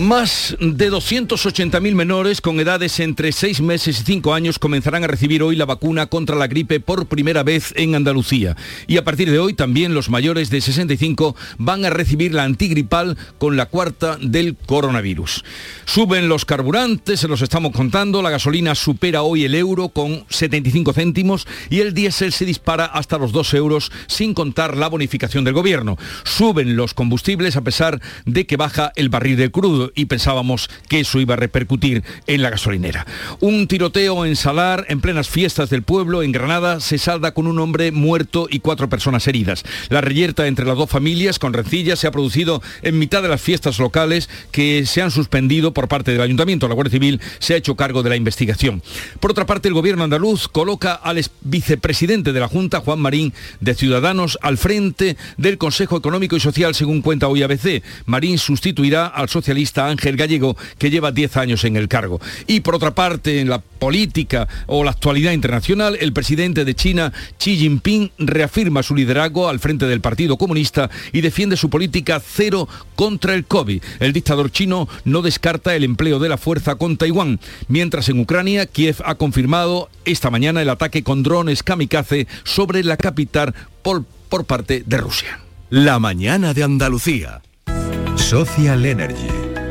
Más de 280.000 menores con edades entre 6 meses y 5 años comenzarán a recibir hoy la vacuna contra la gripe por primera vez en Andalucía. Y a partir de hoy también los mayores de 65 van a recibir la antigripal con la cuarta del coronavirus. Suben los carburantes, se los estamos contando, la gasolina supera hoy el euro con 75 céntimos y el diésel se dispara hasta los 2 euros sin contar la bonificación del gobierno. Suben los combustibles a pesar de que baja el barril del crudo y pensábamos que eso iba a repercutir en la gasolinera. Un tiroteo en Salar, en plenas fiestas del pueblo, en Granada, se salda con un hombre muerto y cuatro personas heridas. La reyerta entre las dos familias, con rencillas, se ha producido en mitad de las fiestas locales que se han suspendido por parte del ayuntamiento. La Guardia Civil se ha hecho cargo de la investigación. Por otra parte, el gobierno andaluz coloca al vicepresidente de la Junta, Juan Marín, de Ciudadanos, al frente del Consejo Económico y Social, según cuenta hoy ABC. Marín sustituirá al socialista Ángel Gallego, que lleva 10 años en el cargo. Y por otra parte, en la política o la actualidad internacional, el presidente de China, Xi Jinping, reafirma su liderazgo al frente del Partido Comunista y defiende su política cero contra el COVID. El dictador chino no descarta el empleo de la fuerza con Taiwán, mientras en Ucrania Kiev ha confirmado esta mañana el ataque con drones kamikaze sobre la capital por, por parte de Rusia. La mañana de Andalucía. Social Energy.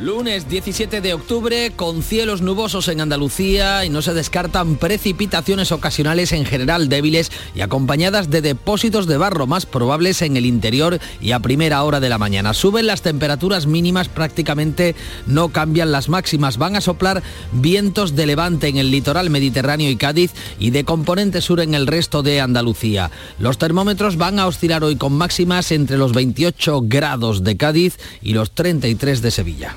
Lunes 17 de octubre con cielos nubosos en Andalucía y no se descartan precipitaciones ocasionales en general débiles y acompañadas de depósitos de barro más probables en el interior y a primera hora de la mañana. Suben las temperaturas mínimas, prácticamente no cambian las máximas. Van a soplar vientos de levante en el litoral mediterráneo y Cádiz y de componente sur en el resto de Andalucía. Los termómetros van a oscilar hoy con máximas entre los 28 grados de Cádiz y los 33 de Sevilla.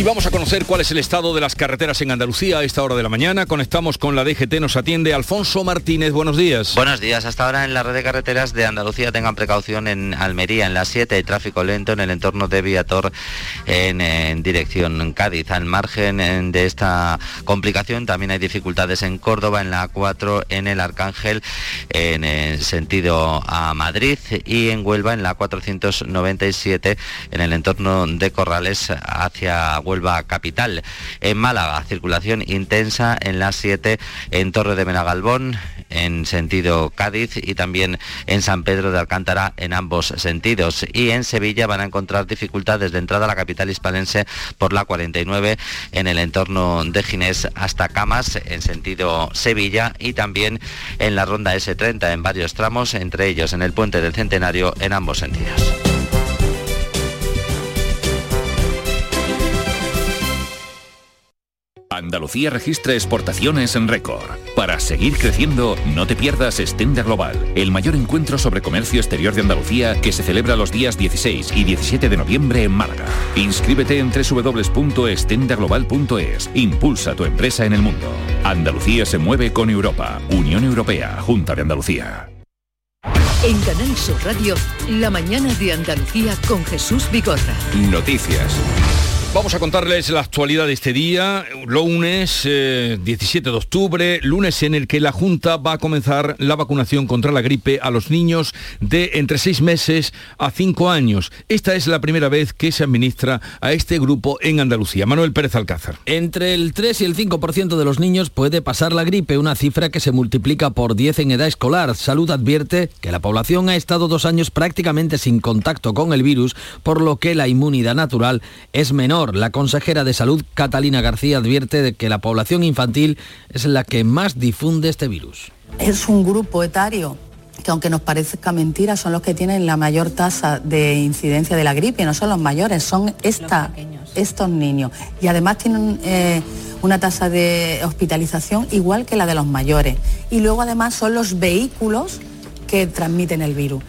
Y vamos a conocer cuál es el estado de las carreteras en Andalucía a esta hora de la mañana. Conectamos con la DGT, nos atiende Alfonso Martínez. Buenos días. Buenos días. Hasta ahora en la red de carreteras de Andalucía tengan precaución en Almería, en la 7 hay tráfico lento en el entorno de Viator en, dirección Cádiz. Al margen de esta complicación también hay dificultades en Córdoba, en la A4, en el Arcángel, en el sentido a Madrid y en Huelva en la 497 en el entorno de Corrales hacia Huelva Capital. En Málaga, circulación intensa en la 7 en Torre de Menagalbón, en sentido Cádiz y también en San Pedro de Alcántara en ambos sentidos. Y en Sevilla van a encontrar dificultades de entrada a la capital hispalense por la 49 en el entorno de Ginés hasta Camas en sentido Sevilla y también en la ronda S30 en varios tramos, entre ellos en el puente del Centenario en ambos sentidos. Andalucía registra exportaciones en récord. Para seguir creciendo, no te pierdas Stenda Global, el mayor encuentro sobre comercio exterior de Andalucía que se celebra los días 16 y 17 de noviembre en Málaga. Inscríbete en www.estendaglobal.es. Impulsa tu empresa en el mundo. Andalucía se mueve con Europa. Unión Europea, Junta de Andalucía. En Canal Sur Radio, la mañana de Andalucía con Jesús Bigorra. Noticias. Vamos a contarles la actualidad de este día, lunes 17 eh, de octubre, lunes en el que la Junta va a comenzar la vacunación contra la gripe a los niños de entre 6 meses a 5 años. Esta es la primera vez que se administra a este grupo en Andalucía. Manuel Pérez Alcázar. Entre el 3 y el 5% de los niños puede pasar la gripe, una cifra que se multiplica por 10 en edad escolar. Salud advierte que la población ha estado dos años prácticamente sin contacto con el virus, por lo que la inmunidad natural es menor La consejera de Salud, Catalina García, advierte de que la población infantil es la que más difunde este virus. Es un grupo etario que aunque nos parezca mentira, son los que tienen la mayor tasa de incidencia de la gripe, no son los mayores, son estos niños. Y además tienen eh, una tasa de hospitalización igual que la de los mayores. Y luego además son los vehículos que transmiten el virus.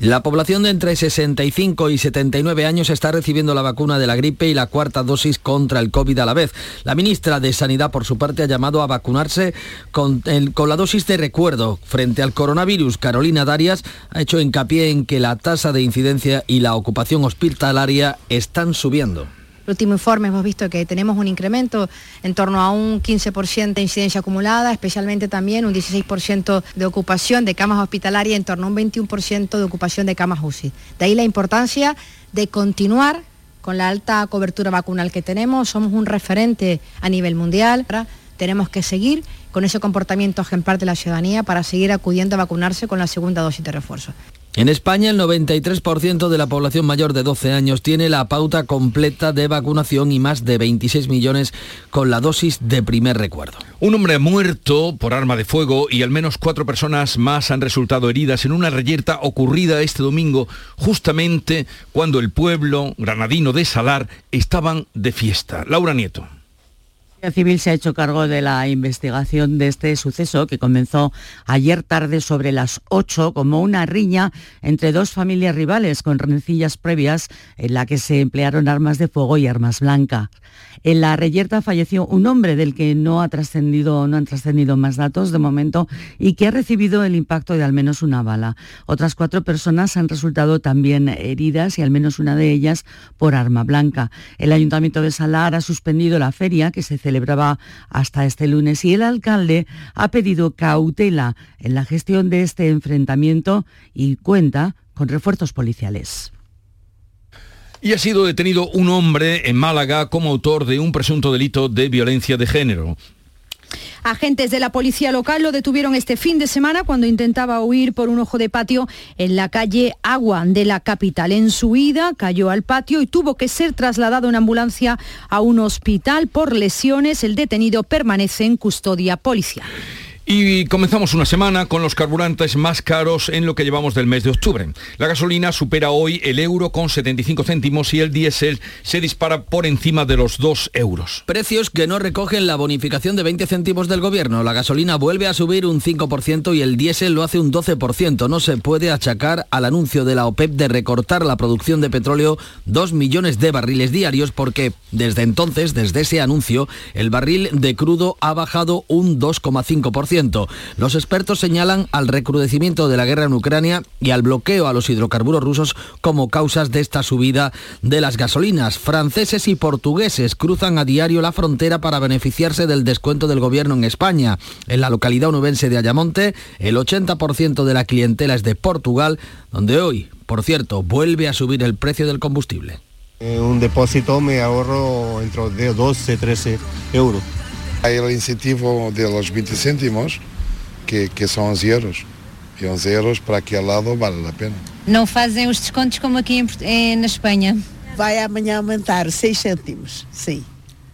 La población de entre 65 y 79 años está recibiendo la vacuna de la gripe y la cuarta dosis contra el COVID a la vez. La ministra de Sanidad, por su parte, ha llamado a vacunarse con, la dosis de recuerdo. Frente al coronavirus, Carolina Darias ha hecho hincapié en que la tasa de incidencia y la ocupación hospitalaria están subiendo último informe hemos visto que tenemos un incremento en torno a un 15% de incidencia acumulada, especialmente también un 16% de ocupación de camas hospitalarias, en torno a un 21% de ocupación de camas UCI. De ahí la importancia de continuar con la alta cobertura vacunal que tenemos, somos un referente a nivel mundial. Tenemos que seguir con ese comportamiento ejemplar de la ciudadanía para seguir acudiendo a vacunarse con la segunda dosis de refuerzo. En España, el 93% de la población mayor de 12 años tiene la pauta completa de vacunación y más de 26 millones con la dosis de primer recuerdo. Un hombre muerto por arma de fuego y al menos cuatro personas más han resultado heridas en una reyerta ocurrida este domingo, justamente cuando el pueblo granadino de Salar estaban de fiesta. Laura Nieto. La Civil se ha hecho cargo de la investigación de este suceso que comenzó ayer tarde sobre las 8 como una riña entre dos familias rivales con rencillas previas en la que se emplearon armas de fuego y armas blancas. En la reyerta falleció un hombre del que no, ha trascendido, no han trascendido más datos de momento y que ha recibido el impacto de al menos una bala. Otras cuatro personas han resultado también heridas y al menos una de ellas por arma blanca. El Ayuntamiento de Salar ha suspendido la feria que se celebraba hasta este lunes y el alcalde ha pedido cautela en la gestión de este enfrentamiento y cuenta con refuerzos policiales. Y ha sido detenido un hombre en Málaga como autor de un presunto delito de violencia de género. Agentes de la policía local lo detuvieron este fin de semana cuando intentaba huir por un ojo de patio en la calle Agua de la capital. En su huida cayó al patio y tuvo que ser trasladado en ambulancia a un hospital por lesiones. El detenido permanece en custodia policial. Y comenzamos una semana con los carburantes más caros en lo que llevamos del mes de octubre. La gasolina supera hoy el euro con 75 céntimos y el diésel se dispara por encima de los 2 euros. Precios que no recogen la bonificación de 20 céntimos del gobierno. La gasolina vuelve a subir un 5% y el diésel lo hace un 12%. No se puede achacar al anuncio de la OPEP de recortar la producción de petróleo 2 millones de barriles diarios porque desde entonces, desde ese anuncio, el barril de crudo ha bajado un 2,5%. Los expertos señalan al recrudecimiento de la guerra en Ucrania y al bloqueo a los hidrocarburos rusos como causas de esta subida de las gasolinas. Franceses y portugueses cruzan a diario la frontera para beneficiarse del descuento del gobierno en España. En la localidad onubense de Ayamonte, el 80% de la clientela es de Portugal, donde hoy, por cierto, vuelve a subir el precio del combustible. un depósito me ahorro entre 12 y 13 euros. Hay el incentivo de los 20 céntimos, que, que são 11 euros. E 11 euros para aquele lado vale a pena. Não fazem os descontos como aqui em, na Espanha? Vai amanhã aumentar 6 cêntimos, sim.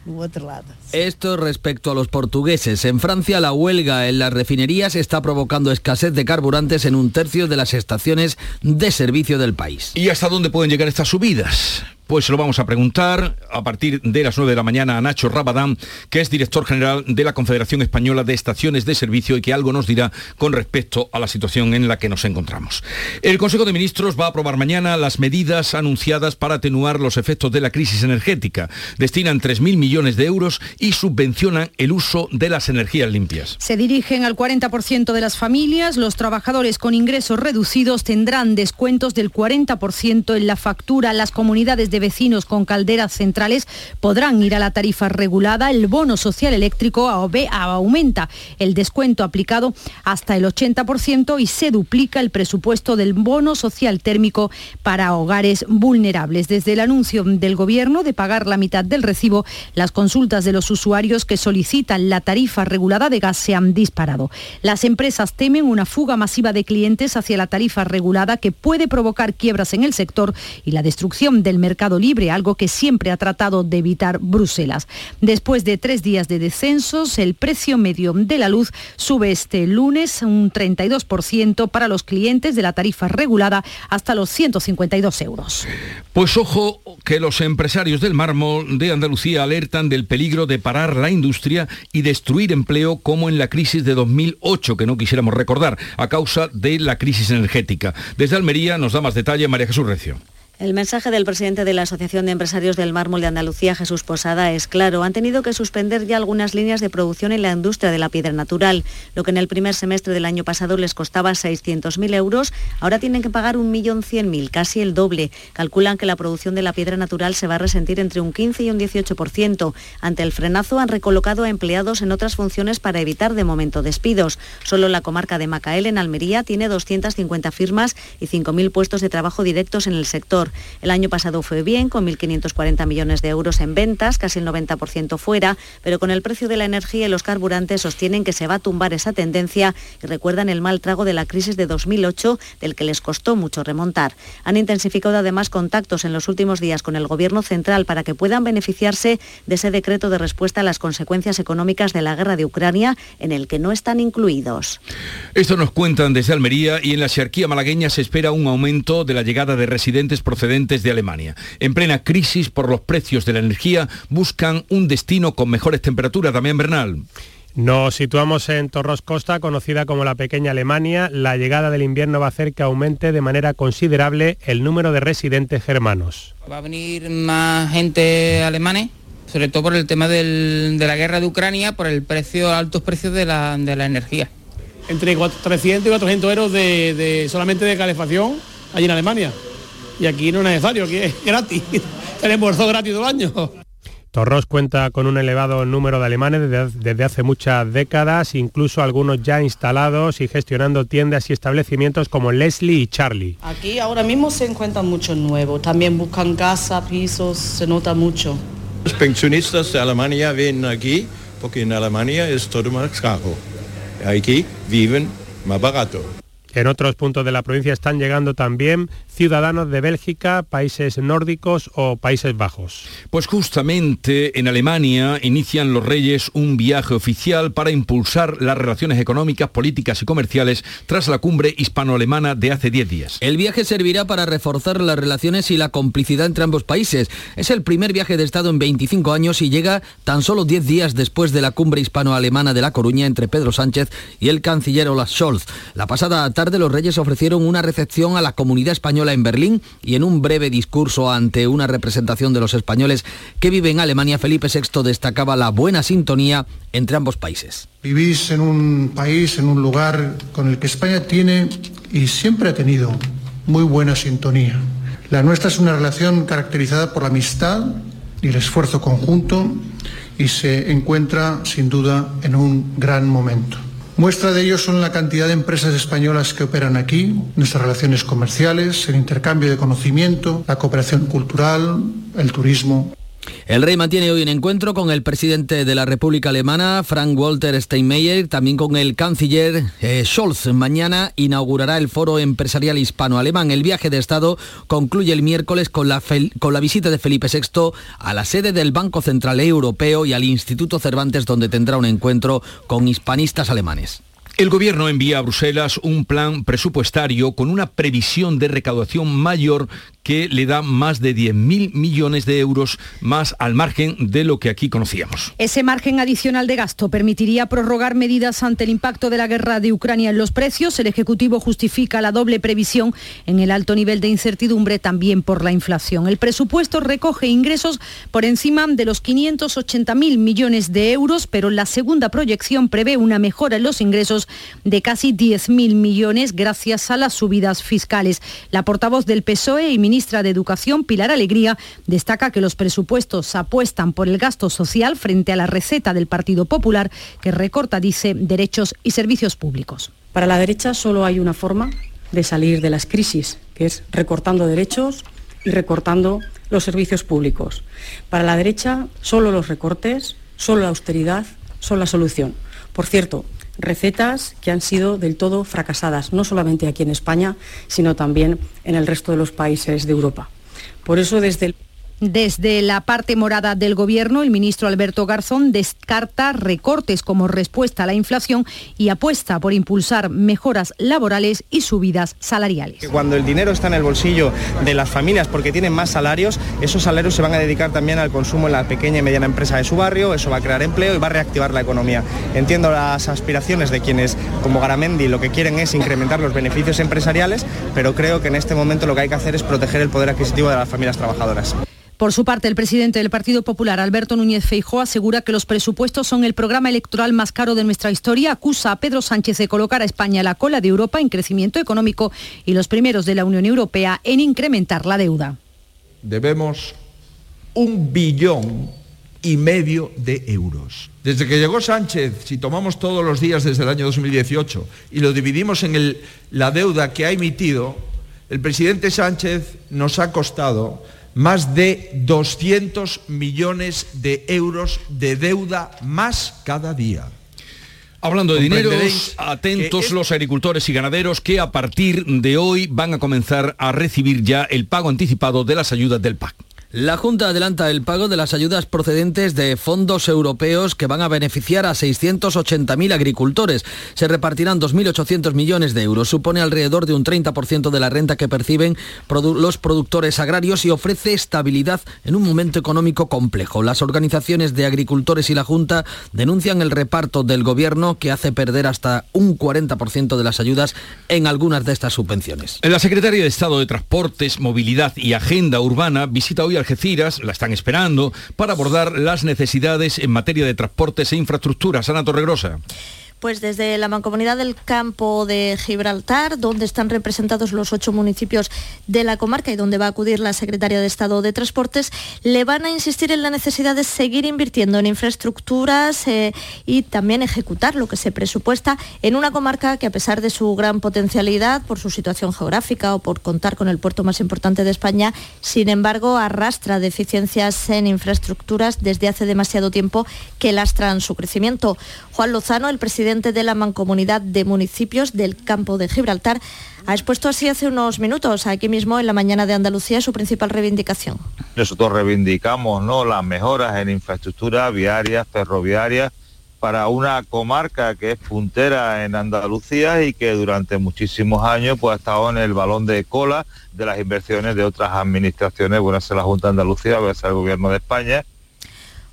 No otro lado. Esto respecto a los portugueses. En Francia la huelga en las refinerías está provocando escasez de carburantes en un tercio de las estaciones de servicio del país. ¿Y hasta dónde pueden llegar estas subidas? Pues se lo vamos a preguntar a partir de las 9 de la mañana a Nacho Rabadán, que es director general de la Confederación Española de Estaciones de Servicio y que algo nos dirá con respecto a la situación en la que nos encontramos. El Consejo de Ministros va a aprobar mañana las medidas anunciadas para atenuar los efectos de la crisis energética. Destinan 3.000 millones de euros y subvencionan el uso de las energías limpias. Se dirigen al 40% de las familias. Los trabajadores con ingresos reducidos tendrán descuentos del 40% en la factura. Las comunidades de vecinos con calderas centrales podrán ir a la tarifa regulada. El bono social eléctrico aumenta el descuento aplicado hasta el 80% y se duplica el presupuesto del bono social térmico para hogares vulnerables. Desde el anuncio del Gobierno de pagar la mitad del recibo, las consultas de los usuarios que solicitan la tarifa regulada de gas se han disparado. Las empresas temen una fuga masiva de clientes hacia la tarifa regulada que puede provocar quiebras en el sector y la destrucción del mercado mercado libre, algo que siempre ha tratado de evitar Bruselas. Después de tres días de descensos, el precio medio de la luz sube este lunes un 32% para los clientes de la tarifa regulada hasta los 152 euros. Pues ojo que los empresarios del mármol de Andalucía alertan del peligro de parar la industria y destruir empleo como en la crisis de 2008, que no quisiéramos recordar, a causa de la crisis energética. Desde Almería nos da más detalle María Jesús Recio. El mensaje del presidente de la Asociación de Empresarios del Mármol de Andalucía, Jesús Posada, es claro. Han tenido que suspender ya algunas líneas de producción en la industria de la piedra natural. Lo que en el primer semestre del año pasado les costaba 600.000 euros, ahora tienen que pagar 1.100.000, casi el doble. Calculan que la producción de la piedra natural se va a resentir entre un 15 y un 18%. Ante el frenazo han recolocado a empleados en otras funciones para evitar de momento despidos. Solo la comarca de Macael, en Almería, tiene 250 firmas y 5.000 puestos de trabajo directos en el sector. El año pasado fue bien, con 1.540 millones de euros en ventas, casi el 90% fuera, pero con el precio de la energía y los carburantes sostienen que se va a tumbar esa tendencia y recuerdan el mal trago de la crisis de 2008, del que les costó mucho remontar. Han intensificado además contactos en los últimos días con el Gobierno central para que puedan beneficiarse de ese decreto de respuesta a las consecuencias económicas de la guerra de Ucrania, en el que no están incluidos. Esto nos cuentan desde Almería y en la Xarquía malagueña se espera un aumento de la llegada de residentes procedentes de Alemania. En plena crisis por los precios de la energía, buscan un destino con mejores temperaturas. También Bernal. Nos situamos en Torros Costa, conocida como la pequeña Alemania. La llegada del invierno va a hacer que aumente de manera considerable el número de residentes germanos. Va a venir más gente alemanes, sobre todo por el tema del, de la guerra de Ucrania, por el precio, altos precios de la, de la energía. Entre 300 y 400 euros de, de solamente de calefacción allí en Alemania y aquí no es necesario, aquí es gratis. Tenemos dos gratis todo el año. Torros cuenta con un elevado número de alemanes desde, desde, hace muchas décadas, incluso algunos ya instalados y gestionando tiendas y establecimientos como Leslie y Charlie. Aquí ahora mismo se encuentran muchos nuevos, también buscan casa, pisos, se nota mucho. Los pensionistas de Alemania vienen aquí porque en Alemania es todo más caro. Aquí viven más barato. En otros puntos de la provincia están llegando también ciudadanos de Bélgica, países nórdicos o Países Bajos. Pues justamente en Alemania inician los reyes un viaje oficial para impulsar las relaciones económicas, políticas y comerciales tras la cumbre hispano-alemana de hace 10 días. El viaje servirá para reforzar las relaciones y la complicidad entre ambos países. Es el primer viaje de Estado en 25 años y llega tan solo 10 días después de la cumbre hispano-alemana de La Coruña entre Pedro Sánchez y el canciller Olaf Scholz. La pasada tarde los reyes ofrecieron una recepción a la comunidad española en Berlín y en un breve discurso ante una representación de los españoles que viven en Alemania, Felipe VI destacaba la buena sintonía entre ambos países. Vivís en un país, en un lugar con el que España tiene y siempre ha tenido muy buena sintonía. La nuestra es una relación caracterizada por la amistad y el esfuerzo conjunto y se encuentra sin duda en un gran momento. Muestra de ello son la cantidad de empresas españolas que operan aquí, nuestras relaciones comerciales, el intercambio de conocimiento, la cooperación cultural, el turismo. El rey mantiene hoy un encuentro con el presidente de la República Alemana, Frank-Walter Steinmeier, también con el canciller eh, Scholz. Mañana inaugurará el Foro Empresarial Hispano-Alemán. El viaje de Estado concluye el miércoles con la, con la visita de Felipe VI a la sede del Banco Central Europeo y al Instituto Cervantes, donde tendrá un encuentro con hispanistas alemanes. El Gobierno envía a Bruselas un plan presupuestario con una previsión de recaudación mayor que le da más de 10.000 millones de euros más al margen de lo que aquí conocíamos. Ese margen adicional de gasto permitiría prorrogar medidas ante el impacto de la guerra de Ucrania en los precios. El Ejecutivo justifica la doble previsión en el alto nivel de incertidumbre también por la inflación. El presupuesto recoge ingresos por encima de los 580.000 millones de euros, pero la segunda proyección prevé una mejora en los ingresos de casi 10.000 millones gracias a las subidas fiscales. La portavoz del PSOE y ministra de Educación, Pilar Alegría, destaca que los presupuestos apuestan por el gasto social frente a la receta del Partido Popular, que recorta, dice, derechos y servicios públicos. Para la derecha solo hay una forma de salir de las crisis, que es recortando derechos y recortando los servicios públicos. Para la derecha, solo los recortes, solo la austeridad son la solución. Por cierto, recetas que han sido del todo fracasadas, no solamente aquí en España, sino también en el resto de los países de Europa. Por eso, desde el Desde la parte morada del Gobierno, el ministro Alberto Garzón descarta recortes como respuesta a la inflación y apuesta por impulsar mejoras laborales y subidas salariales. Cuando el dinero está en el bolsillo de las familias porque tienen más salarios, esos salarios se van a dedicar también al consumo en la pequeña y mediana empresa de su barrio, eso va a crear empleo y va a reactivar la economía. Entiendo las aspiraciones de quienes, como Garamendi, lo que quieren es incrementar los beneficios empresariales, pero creo que en este momento lo que hay que hacer es proteger el poder adquisitivo de las familias trabajadoras. Por su parte, el presidente del Partido Popular, Alberto Núñez Feijóo, asegura que los presupuestos son el programa electoral más caro de nuestra historia. Acusa a Pedro Sánchez de colocar a España la cola de Europa en crecimiento económico y los primeros de la Unión Europea en incrementar la deuda. Debemos un billón y medio de euros. Desde que llegó Sánchez, si tomamos todos los días desde el año 2018 y lo dividimos en la deuda que ha emitido, el presidente Sánchez nos ha costado más de 200 millones de euros de deuda más cada día. Hablando de dineros, atentos los agricultores y ganaderos que a partir de hoy van a comenzar a recibir ya el pago anticipado de las ayudas del PAC. La Junta adelanta el pago de las ayudas procedentes de fondos europeos que van a beneficiar a 680.000 agricultores. Se repartirán 2.800 millones de euros. Supone alrededor de un 30% de la renta que perciben los productores agrarios y ofrece estabilidad en un momento económico complejo. Las organizaciones de agricultores y la Junta denuncian el reparto del gobierno que hace perder hasta un 40% de las ayudas en algunas de estas subvenciones. La secretaria de Estado de Transportes, Movilidad y Agenda Urbana visita hoy al Algeciras, la están esperando, para abordar las necesidades en materia de transportes e infraestructuras. Ana Torregrosa. Pues desde la Mancomunidad del Campo de Gibraltar, donde están representados los ocho municipios de la comarca y donde va a acudir la Secretaria de Estado de Transportes, le van a insistir en la necesidad de seguir invirtiendo en infraestructuras eh, y también ejecutar lo que se presupuesta en una comarca que a pesar de su gran potencialidad, por su situación geográfica o por contar con el puerto más importante de España, sin embargo arrastra deficiencias en infraestructuras desde hace demasiado tiempo que lastran su crecimiento. Juan Lozano, el presidente de la Mancomunidad de Municipios del Campo de Gibraltar, ha expuesto así hace unos minutos, aquí mismo en la mañana de Andalucía, su principal reivindicación. Nosotros reivindicamos ¿no? las mejoras en infraestructura viaria, ferroviaria, para una comarca que es puntera en Andalucía y que durante muchísimos años pues, ha estado en el balón de cola de las inversiones de otras administraciones, bueno, ser la Junta de Andalucía, puede ser el Gobierno de España,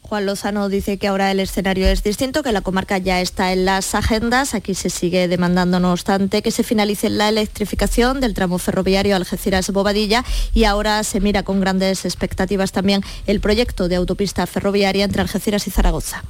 Juan Lozano dice que ahora el escenario es distinto, que la comarca ya está en las agendas. Aquí se sigue demandando, no obstante, que se finalice la electrificación del tramo ferroviario Algeciras-Bobadilla y ahora se mira con grandes expectativas también el proyecto de autopista ferroviaria entre Algeciras y Zaragoza.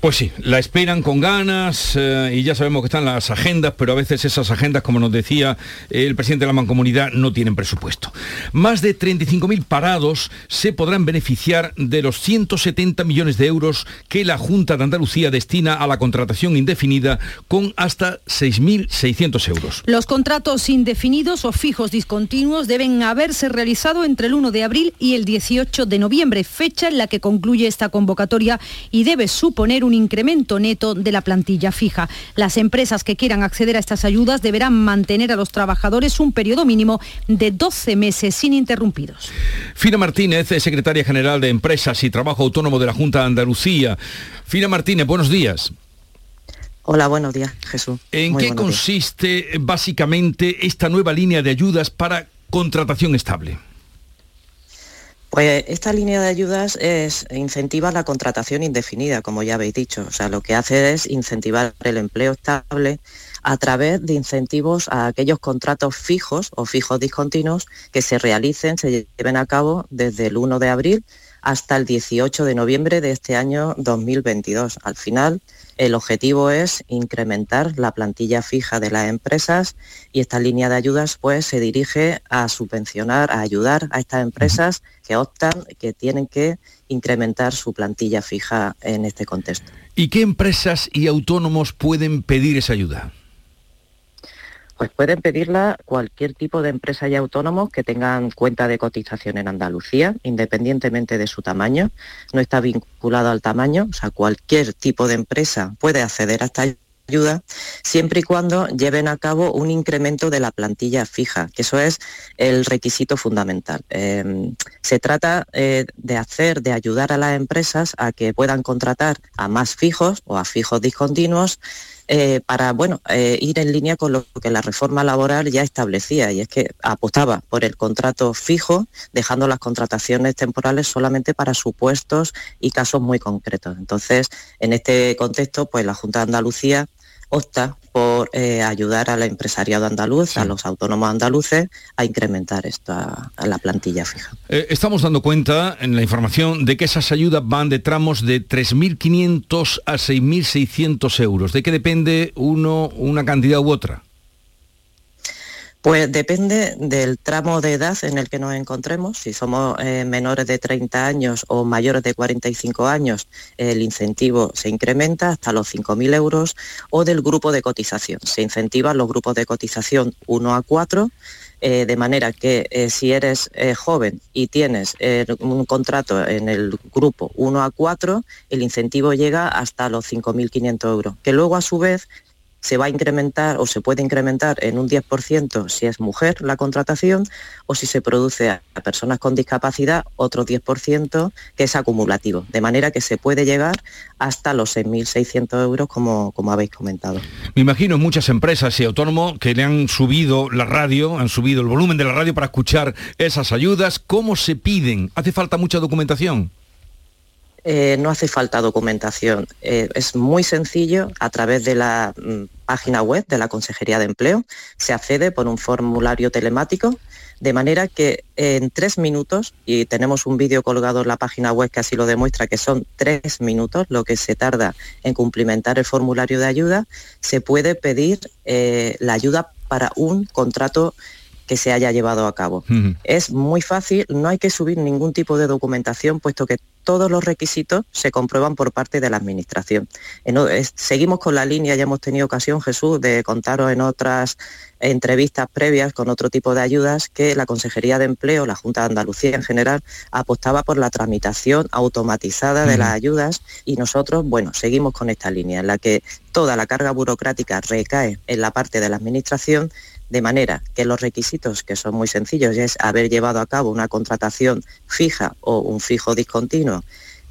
Pues sí, la esperan con ganas eh, y ya sabemos que están las agendas, pero a veces esas agendas, como nos decía el presidente de la Mancomunidad, no tienen presupuesto. Más de 35.000 parados se podrán beneficiar de los 170 millones de euros que la Junta de Andalucía destina a la contratación indefinida con hasta 6.600 euros. Los contratos indefinidos o fijos discontinuos deben haberse realizado entre el 1 de abril y el 18 de noviembre, fecha en la que concluye esta convocatoria y debe suponer un incremento neto de la plantilla fija. Las empresas que quieran acceder a estas ayudas deberán mantener a los trabajadores un periodo mínimo de 12 meses ininterrumpidos. Fina Martínez, secretaria general de Empresas y Trabajo Autónomo de la Junta de Andalucía. Fina Martínez, buenos días. Hola, buenos días, Jesús. ¿En qué consiste básicamente esta nueva línea de ayudas para contratación estable? Pues esta línea de ayudas es, incentiva la contratación indefinida, como ya habéis dicho. O sea, lo que hace es incentivar el empleo estable a través de incentivos a aquellos contratos fijos o fijos discontinuos que se realicen, se lleven a cabo desde el 1 de abril hasta el 18 de noviembre de este año 2022. Al final, el objetivo es incrementar la plantilla fija de las empresas y esta línea de ayudas pues se dirige a subvencionar, a ayudar a estas empresas que optan, que tienen que incrementar su plantilla fija en este contexto. ¿Y qué empresas y autónomos pueden pedir esa ayuda? Pues pueden pedirla cualquier tipo de empresa y autónomos que tengan cuenta de cotización en Andalucía, independientemente de su tamaño. No está vinculado al tamaño, o sea, cualquier tipo de empresa puede acceder a esta ayuda, siempre y cuando lleven a cabo un incremento de la plantilla fija, que eso es el requisito fundamental. Eh, se trata eh, de hacer, de ayudar a las empresas a que puedan contratar a más fijos o a fijos discontinuos eh, para bueno, eh, ir en línea con lo que la reforma laboral ya establecía, y es que apostaba por el contrato fijo, dejando las contrataciones temporales solamente para supuestos y casos muy concretos. Entonces, en este contexto, pues la Junta de Andalucía opta por eh, ayudar al empresariado andaluz, a los autónomos andaluces, a incrementar esta, a la plantilla fija. Eh, estamos dando cuenta en la información de que esas ayudas van de tramos de 3.500 a 6.600 euros. ¿De qué depende uno, una cantidad u otra? Pues depende del tramo de edad en el que nos encontremos. Si somos eh, menores de 30 años o mayores de 45 años, el incentivo se incrementa hasta los 5.000 euros o del grupo de cotización. Se incentivan los grupos de cotización 1 a 4 eh, de manera que eh, si eres joven y tienes un contrato en el grupo 1 a 4, el incentivo llega hasta los 5.500 euros, que luego a su vez se va a incrementar o se puede incrementar en un 10% si es mujer la contratación o si se produce a personas con discapacidad otro 10% que es acumulativo, de manera que se puede llegar hasta los 6.600 euros como, como habéis comentado. Me imagino muchas empresas y autónomos que le han subido la radio, han subido el volumen de la radio para escuchar esas ayudas. ¿Cómo se piden? ¿Hace falta mucha documentación? Eh, no hace falta documentación. Eh, es muy sencillo, a través de la mm, página web de la Consejería de Empleo se accede por un formulario telemático, de manera que en tres minutos, y tenemos un vídeo colgado en la página web que así lo demuestra, que son tres minutos lo que se tarda en cumplimentar el formulario de ayuda, se puede pedir eh, la ayuda para un contrato que se haya llevado a cabo. Es muy fácil, no hay que subir ningún tipo de documentación, puesto que todos los requisitos se comprueban por parte de la Administración. En, es, seguimos con la línea, ya hemos tenido ocasión, Jesús, de contaros en otras entrevistas previas con otro tipo de ayudas que la Consejería de Empleo, la Junta de Andalucía en general, apostaba por la tramitación automatizada de las ayudas y nosotros, bueno, seguimos con esta línea en la que toda la carga burocrática recae en la parte de la Administración de manera que los requisitos, que son muy sencillos, es haber llevado a cabo una contratación fija o un fijo discontinuo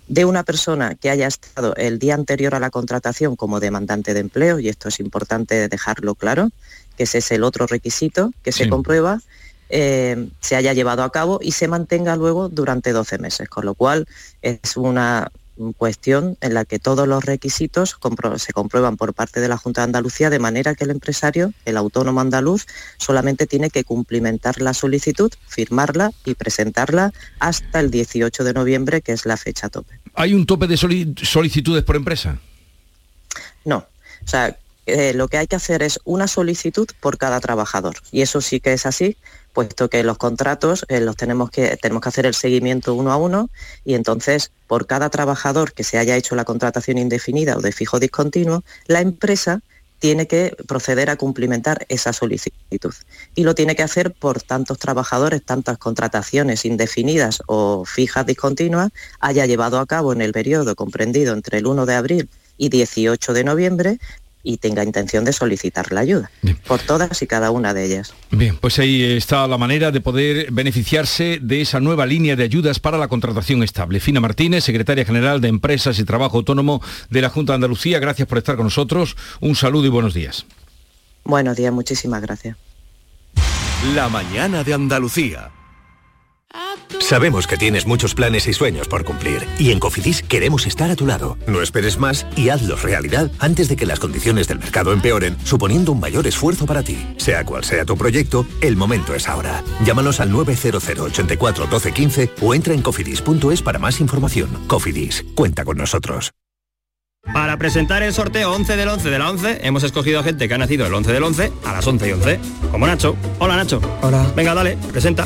de una persona que haya estado el día anterior a la contratación como demandante de empleo, y esto es importante dejarlo claro, que ese es el otro requisito que se comprueba, eh, se haya llevado a cabo y se mantenga luego durante 12 meses, con lo cual es una cuestión en la que todos los requisitos se comprueban por parte de la Junta de Andalucía de manera que el empresario, el autónomo andaluz, solamente tiene que cumplimentar la solicitud, firmarla y presentarla hasta el 18 de noviembre, que es la fecha tope. ¿Hay un tope de solicitudes por empresa? No. O sea, eh, lo que hay que hacer es una solicitud por cada trabajador. Y eso sí que es así, puesto que los contratos eh, los tenemos que, tenemos que hacer el seguimiento uno a uno y entonces por cada trabajador que se haya hecho la contratación indefinida o de fijo discontinuo, la empresa tiene que proceder a cumplimentar esa solicitud. Y lo tiene que hacer por tantos trabajadores, tantas contrataciones indefinidas o fijas discontinuas haya llevado a cabo en el periodo comprendido entre el 1 de abril y 18 de noviembre y tenga intención de solicitar la ayuda por todas y cada una de ellas. Bien, pues ahí está la manera de poder beneficiarse de esa nueva línea de ayudas para la contratación estable. Fina Martínez, secretaria general de Empresas y Trabajo Autónomo de la Junta de Andalucía, gracias por estar con nosotros. Un saludo y buenos días. Buenos días, muchísimas gracias. La mañana de Andalucía. Sabemos que tienes muchos planes y sueños por cumplir y en Cofidis queremos estar a tu lado. No esperes más y hazlos realidad antes de que las condiciones del mercado empeoren, suponiendo un mayor esfuerzo para ti. Sea cual sea tu proyecto, el momento es ahora. Llámanos al 900 84 12 15 o entra en cofidis.es para más información. Cofidis, cuenta con nosotros. Para presentar el sorteo 11 del 11 de la 11, hemos escogido a gente que ha nacido el 11 del 11 a las 11 y 11. Como Nacho. Hola Nacho. Hola. Venga, dale, presenta.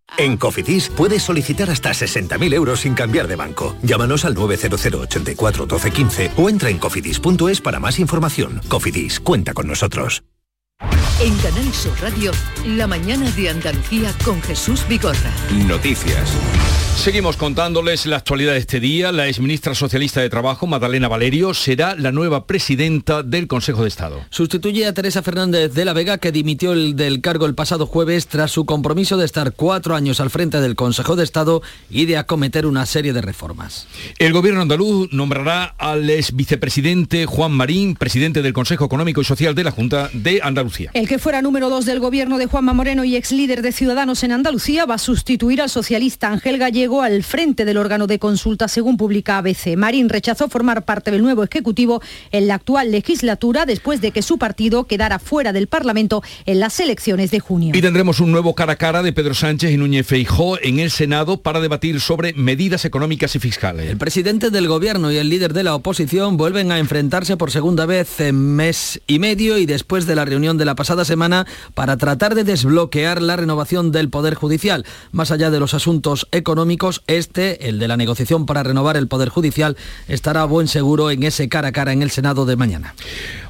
En Cofidis puedes solicitar hasta 60.000 euros sin cambiar de banco. Llámanos al 900 84 12 15 o entra en cofidis.es para más información. Cofidis, cuenta con nosotros. En Canal Sur Radio, la mañana de Andalucía con Jesús Vigorra. Noticias. Seguimos contándoles la actualidad de este día. La exministra socialista de Trabajo, Madalena Valerio, será la nueva presidenta del Consejo de Estado. Sustituye a Teresa Fernández de la Vega, que dimitió el del cargo el pasado jueves tras su compromiso de estar cuatro años al frente del Consejo de Estado y de acometer una serie de reformas. El gobierno andaluz nombrará al ex vicepresidente Juan Marín, presidente del Consejo Económico y Social de la Junta de Andalucía. El que fuera número dos del gobierno de Juanma Moreno y ex líder de Ciudadanos en Andalucía va a sustituir al socialista Ángel Gallego al frente del órgano de consulta, según publica ABC. Marín rechazó formar parte del nuevo Ejecutivo en la actual legislatura después de que su partido quedara fuera del Parlamento en las elecciones de junio. Y tendremos un nuevo cara a cara de Pedro Sánchez y Núñez Feijó en el Senado para debatir sobre medidas económicas y fiscales. El presidente del gobierno y el líder de la oposición vuelven a enfrentarse por segunda vez en mes y medio y después de la reunión de la pasada semana para tratar de desbloquear la renovación del Poder Judicial. Más allá de los asuntos económicos, este, el de la negociación para renovar el Poder Judicial, estará buen seguro en ese cara a cara en el Senado de mañana.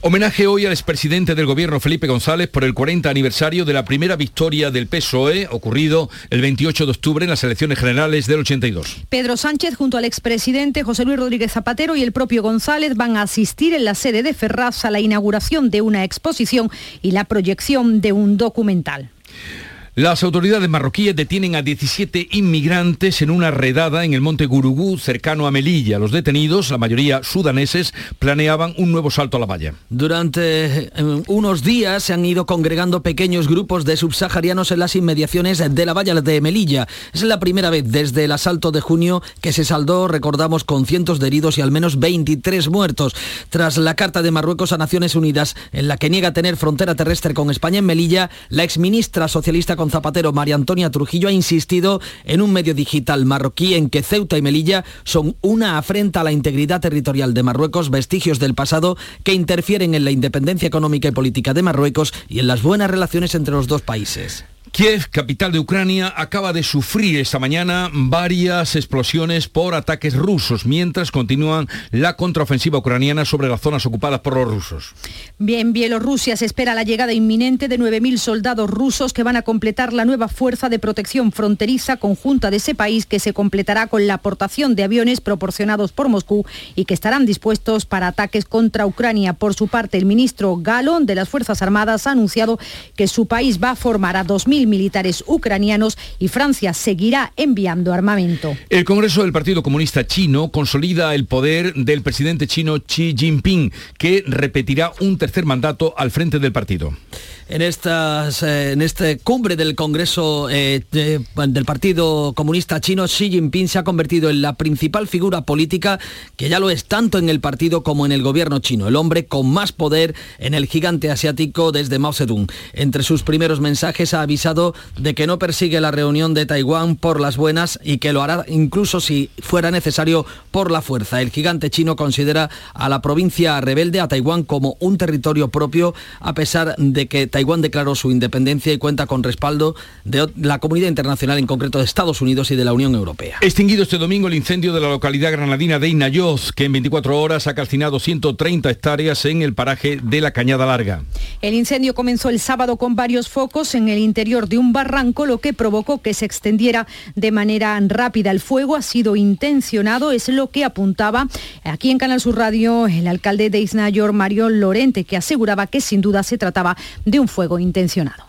Homenaje hoy al expresidente del gobierno Felipe González por el 40 aniversario de la primera victoria del PSOE ocurrido el 28 de octubre en las elecciones generales del 82. Pedro Sánchez junto al expresidente José Luis Rodríguez Zapatero y el propio González van a asistir en la sede de Ferraz a la inauguración de una exposición y la proyección de un documental. Las autoridades marroquíes detienen a 17 inmigrantes en una redada en el monte Gurugú, cercano a Melilla. Los detenidos, la mayoría sudaneses, planeaban un nuevo salto a la valla. Durante eh, unos días se han ido congregando pequeños grupos de subsaharianos en las inmediaciones de la valla de Melilla. Es la primera vez desde el asalto de junio que se saldó, recordamos, con cientos de heridos y al menos 23 muertos. Tras la carta de Marruecos a Naciones Unidas, en la que niega tener frontera terrestre con España en Melilla, la exministra socialista con Zapatero, María Antonia Trujillo, ha insistido en un medio digital marroquí en que Ceuta y Melilla son una afrenta a la integridad territorial de Marruecos, vestigios del pasado que interfieren en la independencia económica y política de Marruecos y en las buenas relaciones entre los dos países. Kiev, capital de Ucrania, acaba de sufrir esta mañana varias explosiones por ataques rusos, mientras continúan la contraofensiva ucraniana sobre las zonas ocupadas por los rusos. Bien, Bielorrusia se espera la llegada inminente de 9.000 soldados rusos que van a completar la nueva fuerza de protección fronteriza conjunta de ese país que se completará con la aportación de aviones proporcionados por Moscú y que estarán dispuestos para ataques contra Ucrania. Por su parte, el ministro Galón de las Fuerzas Armadas ha anunciado que su país va a formar a 2.000 militares ucranianos y Francia seguirá enviando armamento. El Congreso del Partido Comunista Chino consolida el poder del presidente chino Xi Jinping, que repetirá un tercer mandato al frente del partido en, estas, eh, en este cumbre del Congreso eh, de, del Partido Comunista Chino, Xi Jinping se ha convertido en la principal figura política que ya lo es tanto en el partido como en el gobierno chino, el hombre con más poder en el gigante asiático desde Mao Zedong. Entre sus primeros mensajes ha avisado de que no persigue la reunión de Taiwán por las buenas y que lo hará incluso si fuera necesario por la fuerza. El gigante chino considera a la provincia rebelde, a Taiwán, como un territorio propio, a pesar de que Taiwán Taiwán declaró su independencia y cuenta con respaldo de la comunidad internacional, en concreto de Estados Unidos y de la Unión Europea. Extinguido este domingo el incendio de la localidad granadina de Inayoz, que en 24 horas ha calcinado 130 hectáreas en el paraje de la Cañada Larga. El incendio comenzó el sábado con varios focos en el interior de un barranco, lo que provocó que se extendiera de manera rápida. El fuego ha sido intencionado, es lo que apuntaba aquí en Canal Sur Radio el alcalde de Isnayor, Mario Lorente, que aseguraba que sin duda se trataba de un fuego intencionado.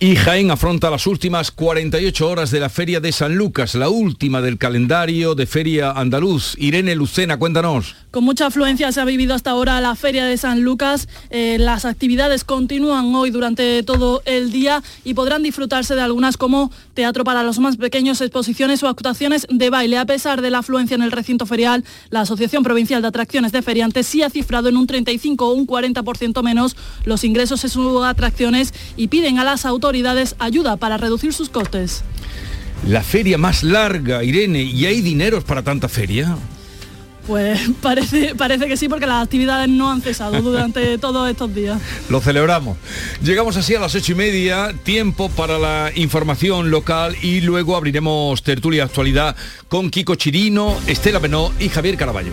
Y Jaén afronta las últimas 48 horas de la Feria de San Lucas, la última del calendario de Feria Andaluz. Irene Lucena, cuéntanos. Con mucha afluencia se ha vivido hasta ahora la Feria de San Lucas. Eh, las actividades continúan hoy durante todo el día y podrán disfrutarse de algunas como teatro para los más pequeños, exposiciones o actuaciones de baile. A pesar de la afluencia en el recinto ferial, la Asociación Provincial de Atracciones de Feriantes sí ha cifrado en un 35 o un 40% menos los ingresos en sus atracciones y piden a las autoridades ayuda para reducir sus costes. La feria más larga, Irene, ¿y hay dineros para tanta feria? Pues parece, parece que sí, porque las actividades no han cesado durante todos estos días. Lo celebramos. Llegamos así a las ocho y media, tiempo para la información local y luego abriremos tertulia actualidad con Kiko Chirino, Estela Benó y Javier Caraballo.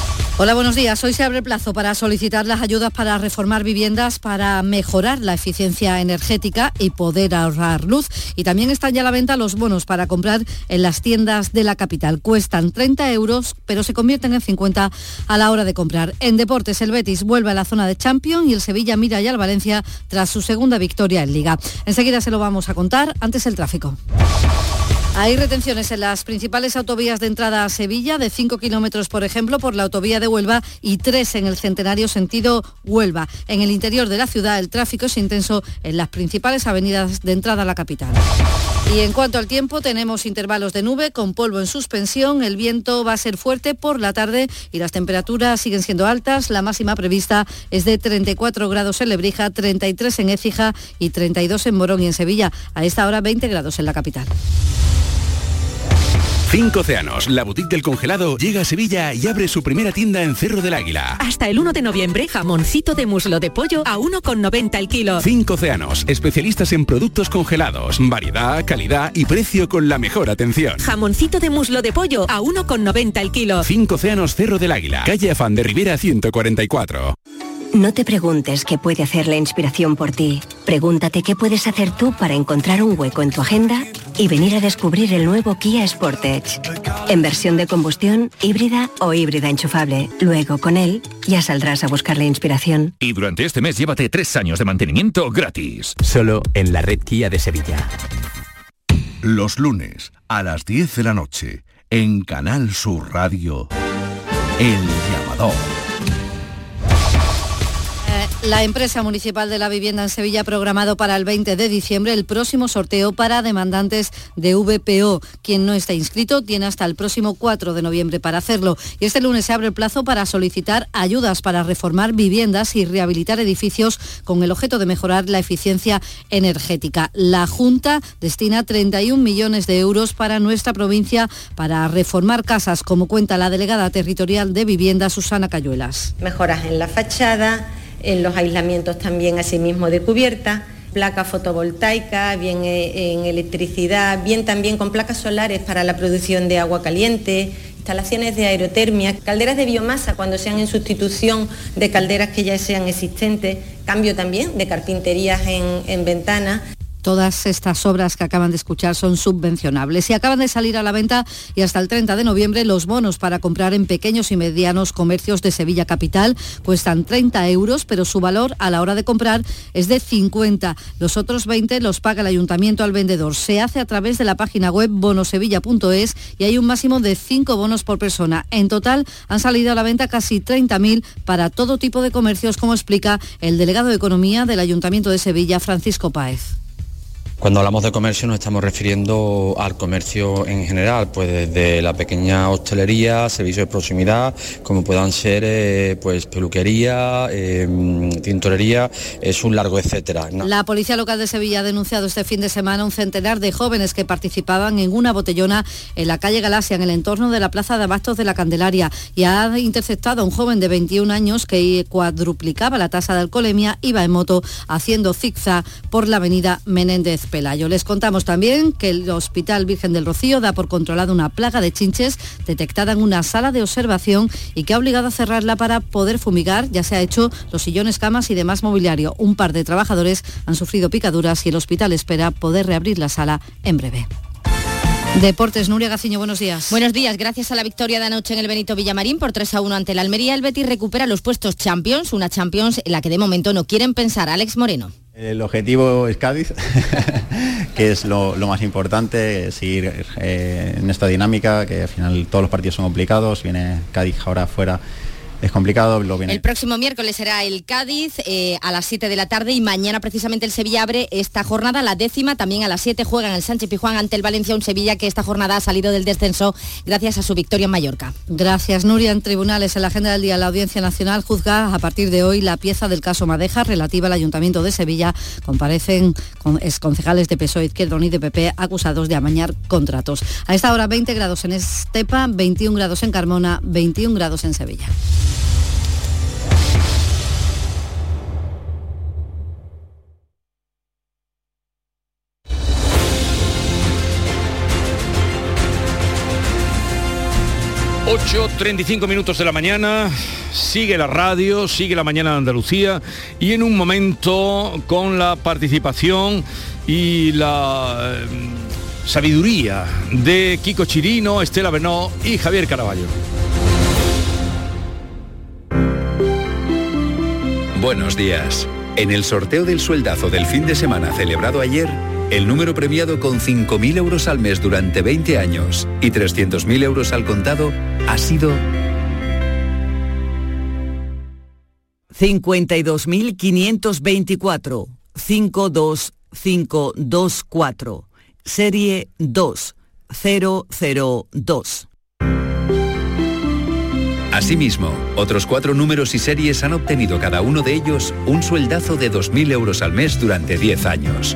Hola, buenos días. Hoy se abre plazo para solicitar las ayudas para reformar viviendas para mejorar la eficiencia energética y poder ahorrar luz. Y también están ya a la venta los bonos para comprar en las tiendas de la capital. Cuestan 30 euros, pero se convierten en 50 a la hora de comprar. En deportes, el Betis vuelve a la zona de Champions y el Sevilla mira ya al Valencia tras su segunda victoria en Liga. Enseguida se lo vamos a contar. Antes el tráfico. Hay retenciones en las principales autovías de entrada a Sevilla, de 5 kilómetros, por ejemplo, por la autovía de Huelva y 3 en el centenario sentido Huelva. En el interior de la ciudad el tráfico es intenso en las principales avenidas de entrada a la capital. Y en cuanto al tiempo, tenemos intervalos de nube con polvo en suspensión, el viento va a ser fuerte por la tarde y las temperaturas siguen siendo altas. La máxima prevista es de 34 grados en Lebrija, 33 en Écija y 32 en Morón y en Sevilla. A esta hora 20 grados en la capital. Cinco Océanos, la boutique del congelado, llega a Sevilla y abre su primera tienda en Cerro del Águila. Hasta el 1 de noviembre, jamoncito de muslo de pollo a 1,90 el kilo. Cinco Océanos, especialistas en productos congelados, variedad, calidad y precio con la mejor atención. Jamoncito de muslo de pollo a 1,90 el kilo. Cinco Océanos Cerro del Águila, calle Afán de Rivera 144. No te preguntes qué puede hacer la inspiración por ti. Pregúntate qué puedes hacer tú para encontrar un hueco en tu agenda y venir a descubrir el nuevo Kia Sportage. En versión de combustión, híbrida o híbrida enchufable. Luego, con él, ya saldrás a buscar la inspiración. Y durante este mes llévate tres años de mantenimiento gratis. Solo en la red Kia de Sevilla. Los lunes a las 10 de la noche en Canal Sur Radio. El llamador. La empresa municipal de la vivienda en Sevilla ha programado para el 20 de diciembre el próximo sorteo para demandantes de VPO. Quien no está inscrito tiene hasta el próximo 4 de noviembre para hacerlo. Y este lunes se abre el plazo para solicitar ayudas para reformar viviendas y rehabilitar edificios con el objeto de mejorar la eficiencia energética. La Junta destina 31 millones de euros para nuestra provincia para reformar casas, como cuenta la delegada territorial de vivienda Susana Cayuelas. Mejoras en la fachada en los aislamientos también asimismo de cubierta, placa fotovoltaica, bien eh, en electricidad, bien también con placas solares para la producción de agua caliente, instalaciones de aerotermia, calderas de biomasa cuando sean en sustitución de calderas que ya sean existentes, cambio también de carpinterías en, en ventanas. Todas estas obras que acaban de escuchar son subvencionables y acaban de salir a la venta y hasta el 30 de noviembre los bonos para comprar en pequeños y medianos comercios de Sevilla Capital cuestan 30 euros, pero su valor a la hora de comprar es de 50. Los otros 20 los paga el ayuntamiento al vendedor. Se hace a través de la página web bonosevilla.es y hay un máximo de 5 bonos por persona. En total han salido a la venta casi 30.000 para todo tipo de comercios, como explica el delegado de Economía del Ayuntamiento de Sevilla, Francisco Páez. Cuando hablamos de comercio nos estamos refiriendo al comercio en general, pues desde la pequeña hostelería, servicios de proximidad, como puedan ser eh, pues peluquería, eh, tintorería, es un largo etcétera. La Policía Local de Sevilla ha denunciado este fin de semana un centenar de jóvenes que participaban en una botellona en la calle Galasia, en el entorno de la Plaza de Abastos de la Candelaria, y ha interceptado a un joven de 21 años que cuadruplicaba la tasa de alcoholemia, iba en moto haciendo zigzag por la avenida Menéndez Pelayo. Les contamos también que el Hospital Virgen del Rocío da por controlada una plaga de chinches detectada en una sala de observación y que ha obligado a cerrarla para poder fumigar. Ya se ha hecho los sillones, camas y demás mobiliario. Un par de trabajadores han sufrido picaduras y el hospital espera poder reabrir la sala en breve. Deportes, Nuria Gaciño, buenos días. Buenos días, gracias a la victoria de anoche en el Benito Villamarín por 3 a 1 ante la Almería, el Betis recupera los puestos Champions, una Champions en la que de momento no quieren pensar. Alex Moreno. El objetivo es Cádiz, que es lo, más importante, seguir eh, en esta dinámica, que al final todos los partidos son complicados, viene Cádiz ahora fuera es complicado. Lo viene. El próximo miércoles será el Cádiz eh, a las 7 de la tarde y mañana precisamente el Sevilla abre esta jornada, la décima, también a las 7 juegan el Sánchez Pijuán ante el Valencia, un Sevilla que esta jornada ha salido del descenso gracias a su victoria en Mallorca. Gracias, Nuria. En tribunales, en la agenda del día, la Audiencia Nacional juzga a partir de hoy la pieza del caso Madeja relativa al Ayuntamiento de Sevilla. Comparecen con concejales de PSOE, Izquierda y de PP acusados de amañar contratos. A esta hora 20 grados en Estepa, 21 grados en Carmona, 21 grados en Sevilla. ...8.35 minutos de la mañana... ...sigue la radio, sigue la mañana de Andalucía... ...y en un momento con la participación... ...y la eh, sabiduría de Kiko Chirino, Estela Benó y Javier Caraballo. Buenos días. En el sorteo del sueldazo del fin de semana celebrado ayer, el número premiado con 5.000 euros al mes durante 20 años y 300.000 euros al contado ha sido 52.524 52524 serie 2002. Asimismo, otros cuatro números y series han obtenido cada uno de ellos un sueldazo de 2.000 euros al mes durante 10 años.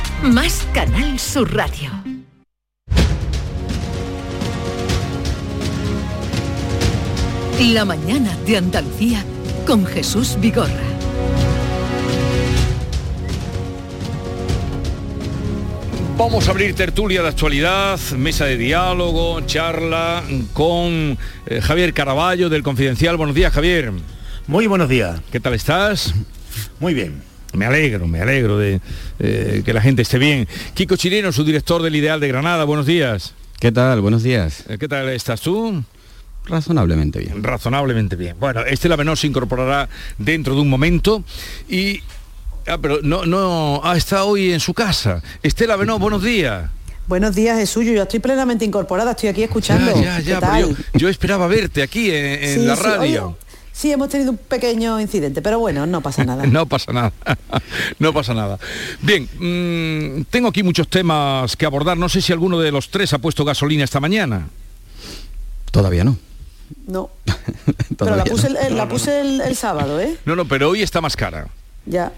Más Canal Sur Radio. La mañana de Andalucía con Jesús Vigorra. Vamos a abrir tertulia de actualidad, mesa de diálogo, charla con eh, Javier Caraballo del Confidencial. Buenos días, Javier. Muy buenos días. ¿Qué tal estás? Muy bien. Me alegro, me alegro de eh, que la gente esté bien. Kiko Chirino, su director del Ideal de Granada, buenos días. ¿Qué tal? Buenos días. Eh, ¿Qué tal estás tú? Razonablemente bien. Razonablemente bien. Bueno, Estela Menor se incorporará dentro de un momento y... Ah, pero no, no, ah, está hoy en su casa. Estela Benó, buenos días. Buenos días, Jesús. Yo estoy plenamente incorporada, estoy aquí escuchando. Ya, ya, ya, yo, yo, esperaba verte aquí en, en sí, la sí, radio. oye, Sí, hemos tenido un pequeño incidente, pero bueno, no pasa nada. No pasa nada, no pasa nada. Bien, mmm, tengo aquí muchos temas que abordar. No sé si alguno de los tres ha puesto gasolina esta mañana. Todavía no. No. pero la puse, el, la puse el, el sábado, ¿eh? No, no, pero hoy está más cara. Ya.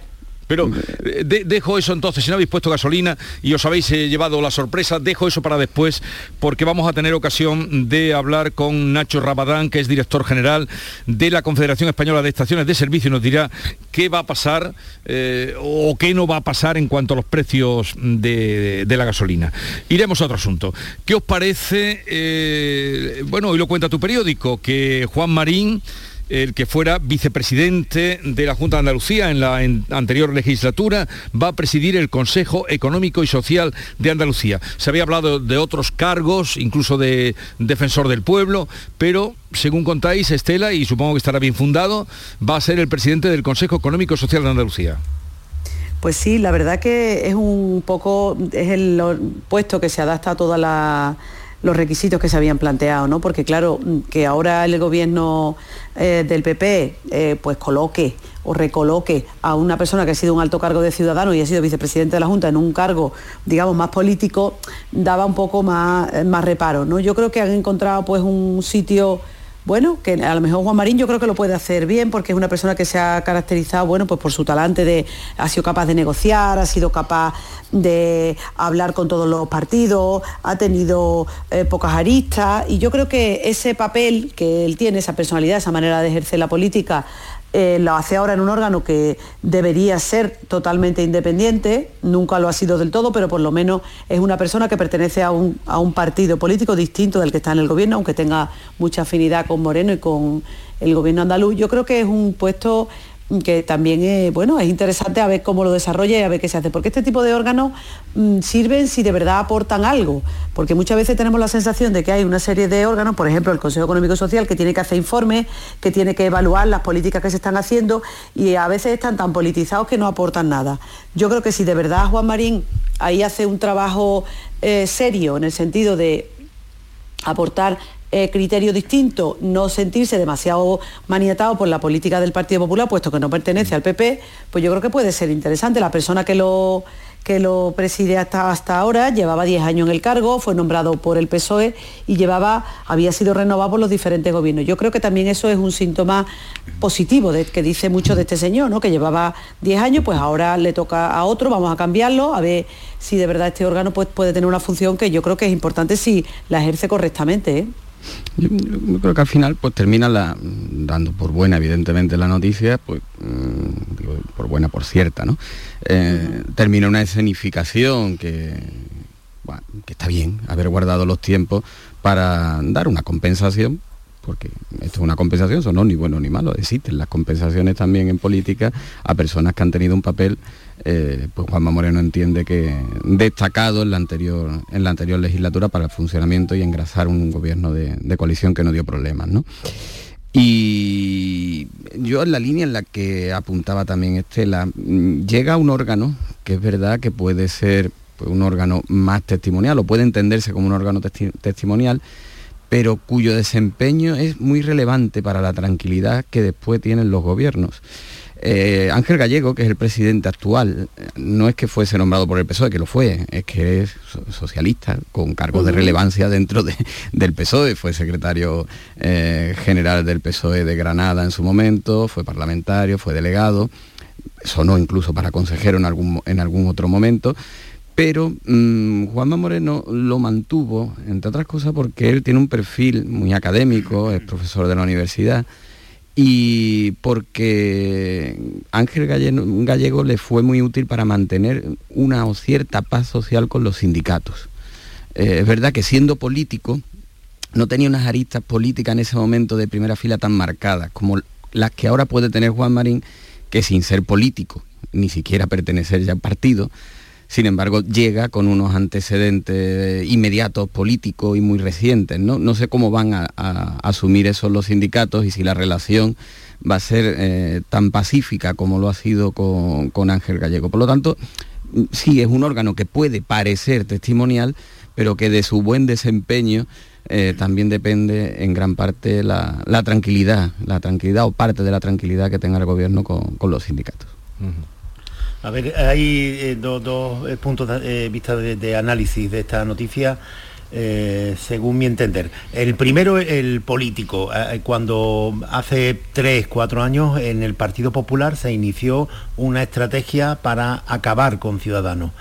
Pero eh, de, dejo eso entonces, si no habéis puesto gasolina y os habéis eh, llevado la sorpresa, dejo eso para después porque vamos a tener ocasión de hablar con Nacho Rabadán, que es director general de la Confederación Española de Estaciones de Servicio y nos dirá qué va a pasar eh, o qué no va a pasar en cuanto a los precios de, de la gasolina. Iremos a otro asunto. ¿Qué os parece? eh, bueno, hoy lo cuenta tu periódico, que Juan Marín el que fuera vicepresidente de la Junta de Andalucía en la anterior legislatura, va a presidir el Consejo Económico y Social de Andalucía. Se había hablado de otros cargos, incluso de defensor del pueblo, pero según contáis, Estela, y supongo que estará bien fundado, va a ser el presidente del Consejo Económico y Social de Andalucía. Pues sí, la verdad que es un poco, es el puesto que se adapta a toda la los requisitos que se habían planteado, ¿no? Porque claro, que ahora el gobierno eh, del PP eh, pues coloque o recoloque a una persona que ha sido un alto cargo de ciudadano y ha sido vicepresidente de la Junta en un cargo, digamos, más político, daba un poco más, eh, más reparo. ¿no? Yo creo que han encontrado pues un sitio bueno, que a lo mejor Juan Marín yo creo que lo puede hacer bien porque es una persona que se ha caracterizado, bueno, pues por su talante de, ha sido capaz de negociar, ha sido capaz de hablar con todos los partidos, ha tenido eh, pocas aristas y yo creo que ese papel que él tiene, esa personalidad, esa manera de ejercer la política, eh, lo hace ahora en un órgano que debería ser totalmente independiente, nunca lo ha sido del todo, pero por lo menos es una persona que pertenece a un, a un partido político distinto del que está en el gobierno, aunque tenga mucha afinidad con Moreno y con el gobierno andaluz. Yo creo que es un puesto que también es, bueno, es interesante a ver cómo lo desarrolla y a ver qué se hace, porque este tipo de órganos mm, sirven si de verdad aportan algo, porque muchas veces tenemos la sensación de que hay una serie de órganos, por ejemplo el Consejo Económico Social, que tiene que hacer informes, que tiene que evaluar las políticas que se están haciendo y a veces están tan politizados que no aportan nada. Yo creo que si de verdad Juan Marín ahí hace un trabajo eh, serio en el sentido de aportar eh, criterio distinto, no sentirse demasiado maniatado por la política del Partido Popular, puesto que no pertenece al PP, pues yo creo que puede ser interesante. La persona que lo que lo preside hasta, hasta ahora, llevaba 10 años en el cargo, fue nombrado por el PSOE y llevaba, había sido renovado por los diferentes gobiernos. Yo creo que también eso es un síntoma positivo de, que dice mucho de este señor, ¿no? que llevaba 10 años, pues ahora le toca a otro, vamos a cambiarlo, a ver si de verdad este órgano pues, puede tener una función que yo creo que es importante si la ejerce correctamente. ¿eh? Yo, creo que al final pues termina la, dando por buena evidentemente la noticia, pues mm, por buena por cierta, ¿no? Eh, termina una escenificación que, que está bien haber guardado los tiempos para dar una compensación porque esto es una compensación, eso no ni bueno ni malo, existen las compensaciones también en política a personas que han tenido un papel, eh, pues Juanma Moreno entiende que destacado en la anterior, en la anterior legislatura para el funcionamiento y engrasar un gobierno de, coalición que no dio problemas. ¿no? Y yo en la línea en la que apuntaba también Estela, mm, llega un órgano que es verdad que puede ser pues, un órgano más testimonial o puede entenderse como un órgano testimonial, pero cuyo desempeño es muy relevante para la tranquilidad que después tienen los gobiernos. Eh, Ángel Gallego, que es el presidente actual, no es que fuese nombrado por el PSOE, que lo fue, es que es socialista, con cargos de relevancia dentro del PSOE, fue secretario eh, general del PSOE de Granada en su momento, fue parlamentario, fue delegado, sonó incluso para consejero en algún, en algún otro momento, pero mm, Juanma Moreno lo mantuvo, entre otras cosas, porque él tiene un perfil muy académico, es profesor de la universidad, y porque Ángel Gallego, le fue muy útil para mantener una o cierta paz social con los sindicatos. Eh, es verdad que siendo político, no tenía unas aristas políticas en ese momento de primera fila tan marcadas como las que ahora puede tener Juan Marín, que sin ser político, ni siquiera pertenecer ya al partido, sin embargo llega con unos antecedentes inmediatos políticos y muy recientes. No, sé cómo van a, asumir eso los sindicatos y si la relación va a ser eh, tan pacífica como lo ha sido con, Ángel Gallego. Por lo tanto, sí es un órgano que puede parecer testimonial, pero que de su buen desempeño eh, también depende en gran parte la, tranquilidad, la tranquilidad o parte de la tranquilidad que tenga el gobierno con, los sindicatos. A ver, hay eh, dos, eh, puntos de eh, vista de, análisis de esta noticia. según mi entender. El primero, el político. cuando hace tres, cuatro años en el Partido Popular se inició una estrategia para acabar con Ciudadanos.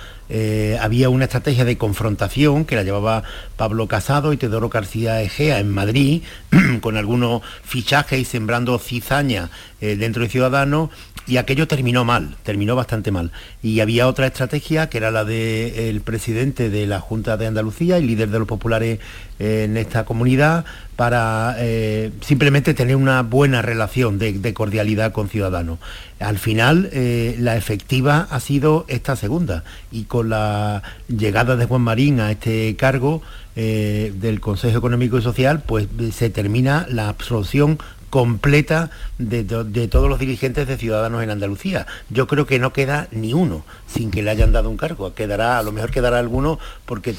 Había una estrategia de confrontación que la llevaba Pablo Casado y Teodoro García Egea en Madrid, con algunos fichajes y sembrando cizaña dentro de Ciudadanos y aquello terminó mal, terminó bastante mal. Y había otra estrategia que era la del presidente de la Junta de Andalucía y líder de los populares eh, en esta comunidad para eh, simplemente tener una buena relación de, cordialidad con ciudadanos. Al final, eh, la efectiva ha sido esta segunda y con la llegada de Juan Marín a este cargo del Consejo Económico y Social, pues se termina la absorción completa de, de, todos los dirigentes de Ciudadanos en Andalucía. Yo creo que no queda ni uno sin que le hayan dado un cargo. Quedará, a lo mejor quedará alguno porque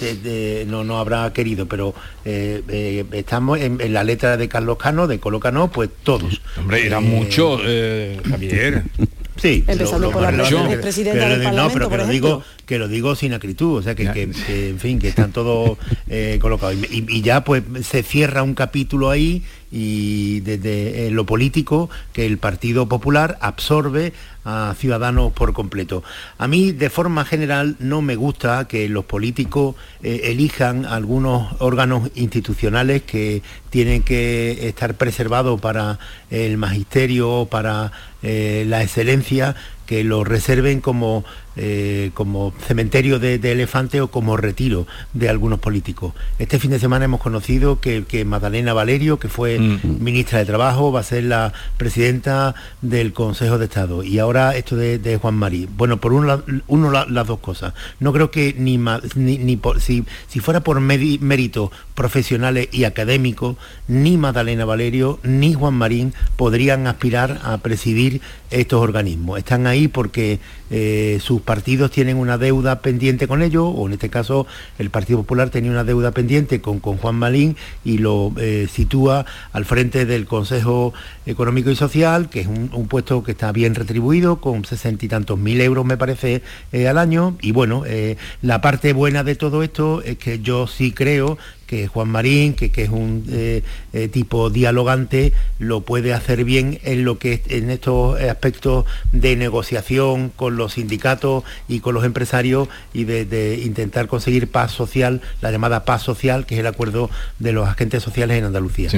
no, no habrá querido, pero eh, eh, estamos en, la letra de Carlos Cano, de Colo Cano, pues todos. Hombre, era mucho, Javier. Sí, empezando por la presidenta del Parlamento, no, pero que lo digo que lo digo sin acritud, o sea que, en fin, que están todos eh, colocados. Y, ya pues se cierra un capítulo ahí y desde lo político que el Partido Popular absorbe a Ciudadanos por completo. A mí, de forma general, no me gusta que los políticos eh, elijan algunos órganos institucionales que tienen que estar preservados para el magisterio, para eh, la excelencia, que lo reserven como eh, como cementerio de, elefante o como retiro de algunos políticos. Este fin de semana hemos conocido que, Magdalena Valerio, que fue mm. ministra de Trabajo, va a ser la presidenta del Consejo de Estado. Y ahora esto de, Juan Marí. Bueno, por uno, uno las dos cosas. No creo que ni, ni, por, si, si, fuera por méritos profesionales y académicos, ni Magdalena Valerio ni Juan Marín podrían aspirar a presidir estos organismos. Están ahí porque eh, sus partidos tienen una deuda pendiente con ellos, o en este caso el Partido Popular tenía una deuda pendiente con, con Juan Malín y lo eh, sitúa al frente del Consejo Económico y Social, que es un, puesto que está bien retribuido, con sesenta y tantos mil euros me parece eh, al año. Y bueno, la parte buena de todo esto es que yo sí creo que Juan Marín, que, es un tipo dialogante, lo puede hacer bien en lo que en estos aspectos de negociación con los sindicatos y con los empresarios y de, intentar conseguir paz social, la llamada paz social, que es el acuerdo de los agentes sociales en Andalucía.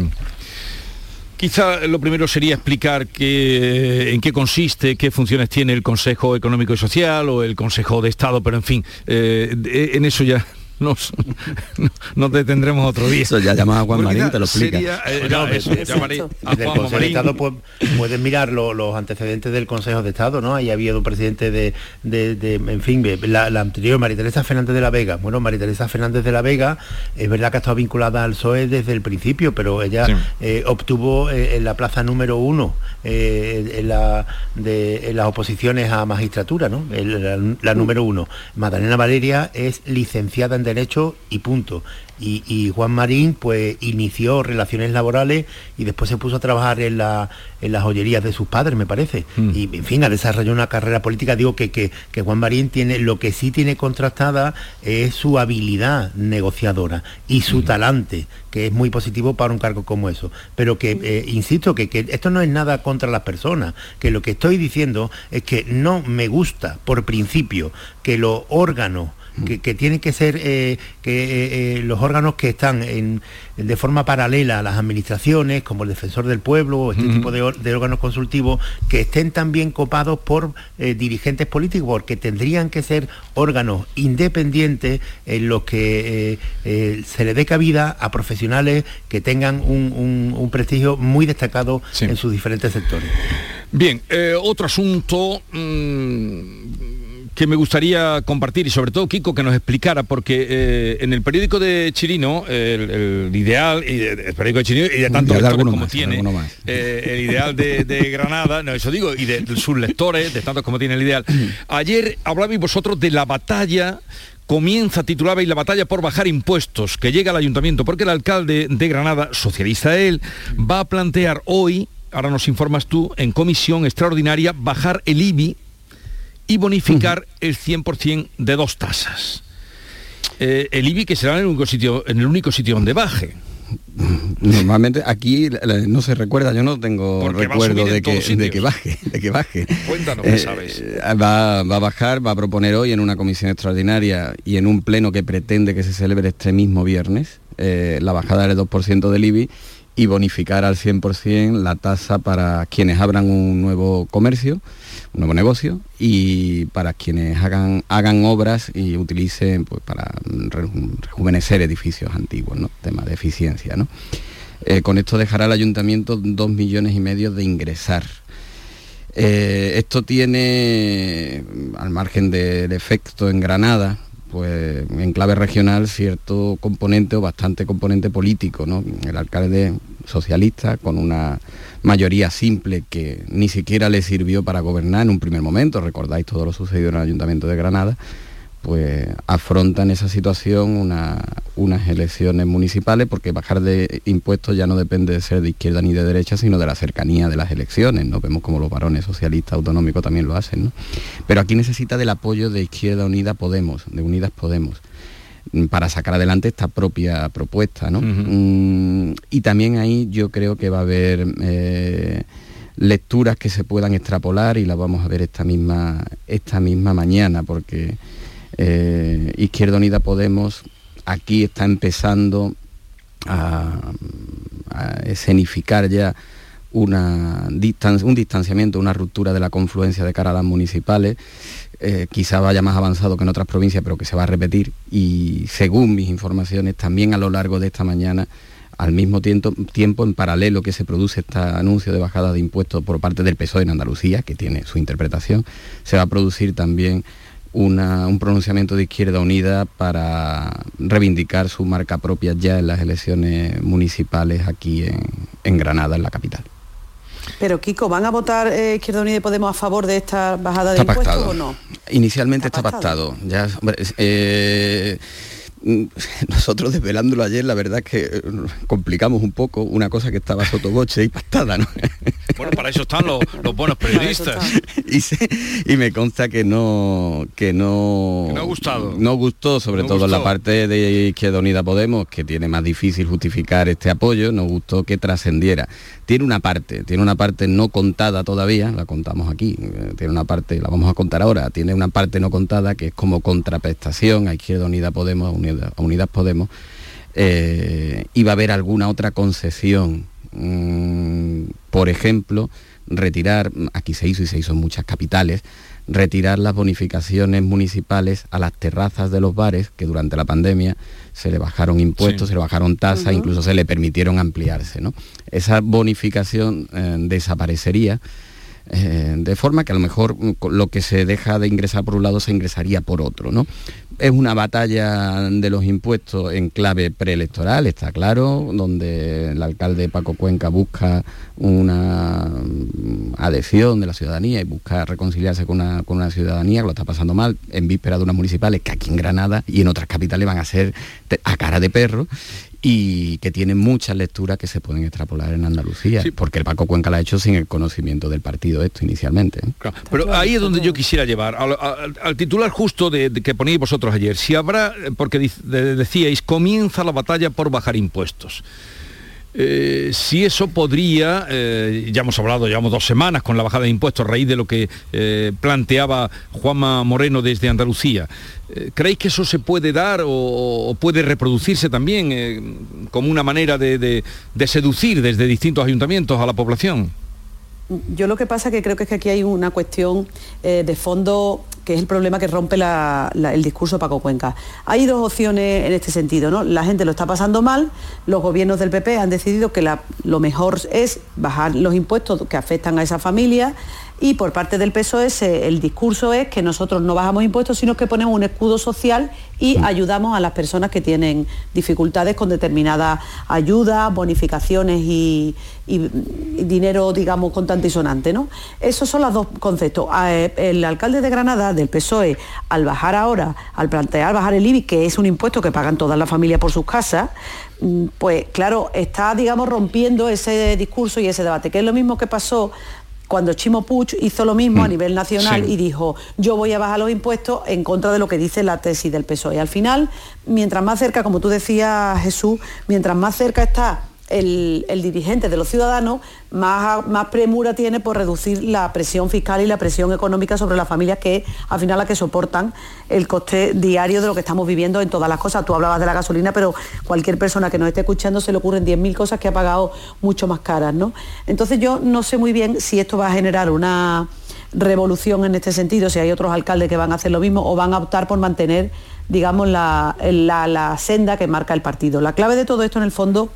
Quizá lo primero sería explicar en qué consiste, qué funciones tiene el Consejo Económico y Social o el Consejo de Estado, pero en fin, eh, en eso ya nos, nos detendremos otro día. Eso ya llama a Juan Marín, te lo explica. Eh, no, eso, a Juan Consejo de Estado pues, pueden mirar los antecedentes del Consejo de Estado, ¿no? Ahí había un presidente de, de, en fin, la, anterior, María Teresa Fernández de la Vega. Bueno, María Teresa Fernández de la Vega, es verdad que ha estado vinculada al PSOE desde el principio, pero ella eh, obtuvo eh, en la plaza número uno en, la, de, las oposiciones a magistratura, ¿no? la, la número uno. Magdalena Valeria es licenciada en derecho y punto. Y, Juan Marín pues inició relaciones laborales y después se puso a trabajar en, la, en las joyerías de sus padres, me parece. Mm. Y en fin, ha desarrollado una carrera política. Digo que, que, Juan Marín tiene, lo que sí tiene contrastada es su habilidad negociadora y su mm. talante, que es muy positivo para un cargo como eso. Pero que, eh, insisto, que, que esto no es nada contra las personas, que lo que estoy diciendo es que no me gusta, por principio, que los órganos que, tienen que ser eh, que, eh, eh, los órganos que están de forma paralela a las administraciones, como el defensor del pueblo o este tipo de, órganos consultivos, que estén también copados por dirigentes políticos, porque tendrían que ser órganos independientes en los que se le dé cabida a profesionales que tengan un, prestigio muy destacado en sus diferentes sectores. Bien, otro asunto... Mm, que me gustaría compartir y sobre todo Kiko que nos explicara, porque eh, en el periódico de Chirino, el, ideal, y el periódico de Chirino y de tantos lectores como tiene, eh, el ideal de, Granada, no, eso digo, y de, sus lectores, de tantos como tiene el ideal. Ayer hablabais vosotros de la batalla comienza, titulabais la batalla por bajar impuestos que llega al ayuntamiento, porque el alcalde de Granada, socialista él, va a plantear hoy, ahora nos informas tú, en comisión extraordinaria, bajar el IBI y bonificar el 100% de dos tasas. Eh, el IBI que será en el único sitio, en el único sitio donde baje. Normalmente aquí no se recuerda, yo no tengo recuerdo de que, de que, baje, de que baje. Cuéntanos, eh, sabes? Va, va, a bajar, va a proponer hoy en una comisión extraordinaria y en un pleno que pretende que se celebre este mismo viernes, eh, la bajada del 2% del IBI y bonificar al 100% la tasa para quienes abran un nuevo comercio un nuevo negocio y para quienes hagan, hagan obras y utilicen pues, para rejuvenecer edificios antiguos, ¿no? tema de eficiencia. ¿no? Eh, con esto dejará el ayuntamiento dos millones y medio de ingresar. Eh, esto tiene, al margen del efecto en Granada, pues en clave regional cierto componente o bastante componente político. ¿no? El alcalde socialista, con una mayoría simple que ni siquiera le sirvió para gobernar en un primer momento, recordáis todo lo sucedido en el Ayuntamiento de Granada, pues afrontan esa situación unas elecciones municipales porque bajar de impuestos ya no depende de ser de izquierda ni de derecha, sino de la cercanía de las elecciones. ¿no? Vemos como los varones socialistas autonómicos también lo hacen. ¿no? Pero aquí necesita del apoyo de Izquierda Unida Podemos, de Unidas Podemos para sacar adelante esta propia propuesta. ¿no? Mm, y también ahí yo creo que va a haber eh, lecturas que se puedan extrapolar y las vamos a ver esta misma, esta misma mañana, porque eh, Izquierda Unida Podemos aquí está empezando a, escenificar ya un distanciamiento, una ruptura de la confluencia de cara a las municipales. Eh, quizá vaya más avanzado que en otras provincias, pero que se va a repetir. Y según mis informaciones, también a lo largo de esta mañana, al mismo tiempo, tiempo en paralelo que se produce este anuncio de bajada de impuestos por parte del PSOE en Andalucía, que tiene su interpretación, se va a producir también un pronunciamiento de Izquierda Unida para reivindicar su marca propia ya en las elecciones municipales aquí en, Granada, en la capital. Pero Kiko, ¿van a votar eh, Izquierda Unida y Podemos a favor de esta bajada de impuestos o no? Inicialmente está, pactado. Ya, eh, nosotros desvelándolo ayer, la verdad es que eh, complicamos un poco una cosa que estaba sotoboche y pastada, ¿no? Bueno, para eso están los, buenos periodistas. y, me consta que no que no, no ha gustado. No gustó, sobre todo en la parte de Izquierda Unida Podemos, que tiene más difícil justificar este apoyo, nos gustó que trascendiera. Tiene una parte, tiene una parte no contada todavía, la contamos aquí, eh, tiene una parte, la vamos a contar ahora, tiene una parte no contada que es como contraprestación a Izquierda Unida Podemos, a Unidas Podemos, eh, va a haber alguna otra concesión, mm, por ejemplo, retirar, aquí se hizo y se hizo en muchas capitales, retirar las bonificaciones municipales a las terrazas de los bares que durante la pandemia se le bajaron impuestos, se le bajaron tasas, incluso se le permitieron ampliarse. ¿no? Esa bonificación eh, desaparecería. Eh, de forma que a lo mejor mm, lo que se deja de ingresar por un lado se ingresaría por otro, ¿no? Es una batalla de los impuestos en clave preelectoral, está claro, donde el alcalde Paco Cuenca busca una mm, adhesión de la ciudadanía y busca reconciliarse con una, ciudadanía que lo está pasando mal en víspera de unas municipales que aquí en Granada y en otras capitales van a ser a cara de perro y que tiene muchas lecturas que se pueden extrapolar en Andalucía, porque el Paco Cuenca la ha hecho sin el conocimiento del partido esto inicialmente. ¿eh? Pero ahí es donde yo quisiera llevar, al, titular justo de, que ponéis vosotros ayer, si habrá, porque decíais, comienza la batalla por bajar impuestos. Eh, si eso podría, eh, ya hemos hablado, llevamos dos semanas con la bajada de impuestos a raíz de lo que eh, planteaba Juanma Moreno desde Andalucía. ¿Creéis que eso se puede dar o, puede reproducirse también como una manera de seducir desde distintos ayuntamientos a la población? Yo lo que pasa que creo que es que aquí hay una cuestión de fondo que es el problema que rompe el discurso Paco Cuenca. Hay dos opciones en este sentido, ¿no? La gente lo está pasando mal, los gobiernos del PP han decidido que lo mejor es bajar los impuestos que afectan a esa familia y por parte del PSOE el discurso es que nosotros no bajamos impuestos, sino que ponemos un escudo social y ayudamos a las personas que tienen dificultades con determinadas ayudas, bonificaciones y, dinero, digamos, contante y sonante. ¿no? Esos son los dos conceptos. Eh, el alcalde de Granada, del PSOE, al bajar ahora, al plantear bajar el IBI, que es un impuesto que pagan todas las familias por sus casas, mm, pues claro, está, digamos, rompiendo ese discurso y ese debate, que es lo mismo que pasó cuando Chimo Puig hizo lo mismo a mm, nivel nacional y dijo, yo voy a bajar los impuestos en contra de lo que dice la tesis del PSOE. Al final, mientras más cerca, como tú decías Jesús, mientras más cerca está el, dirigente de los ciudadanos más, premura tiene por reducir la presión fiscal y la presión económica sobre las familias que al final las que soportan el coste diario de lo que estamos viviendo en todas las cosas. Tú hablabas de la gasolina, pero cualquier persona que nos esté escuchando se le ocurren 10.000 cosas que ha pagado mucho más caras. ¿no? Entonces yo no sé muy bien si esto va a generar una revolución en este sentido, si hay otros alcaldes que van a hacer lo mismo o van a optar por mantener digamos, la senda que marca el partido. La clave de todo esto en el fondo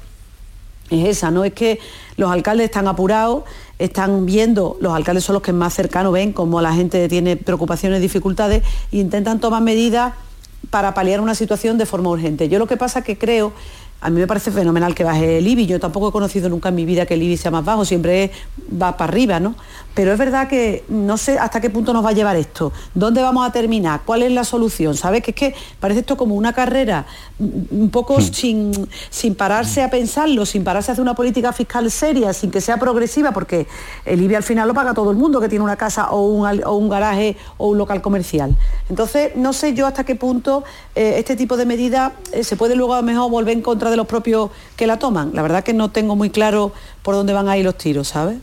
es esa, ¿no? Es que los alcaldes están apurados, están viendo, los alcaldes son los que más cercanos ven cómo la gente tiene preocupaciones, dificultades e intentan tomar medidas para paliar una situación de forma urgente. Yo lo que pasa que creo a mí me parece fenomenal que baje el IBI. Yo tampoco he conocido nunca en mi vida que el IBI sea más bajo, siempre va para arriba, ¿no? Pero es verdad que no sé hasta qué punto nos va a llevar esto, dónde vamos a terminar, cuál es la solución. ¿Sabes? Que es que parece esto como una carrera un poco sin, sin pararse a pensarlo, sin pararse a hacer una política fiscal seria, sin que sea progresiva, porque el IBI al final lo paga todo el mundo que tiene una casa o un, o un garaje o un local comercial. Entonces, no sé yo hasta qué punto eh, este tipo de medidas eh, se puede luego a lo mejor volver en contra de los propios que la toman. La verdad que no tengo muy claro por dónde van a ir los tiros, ¿sabes?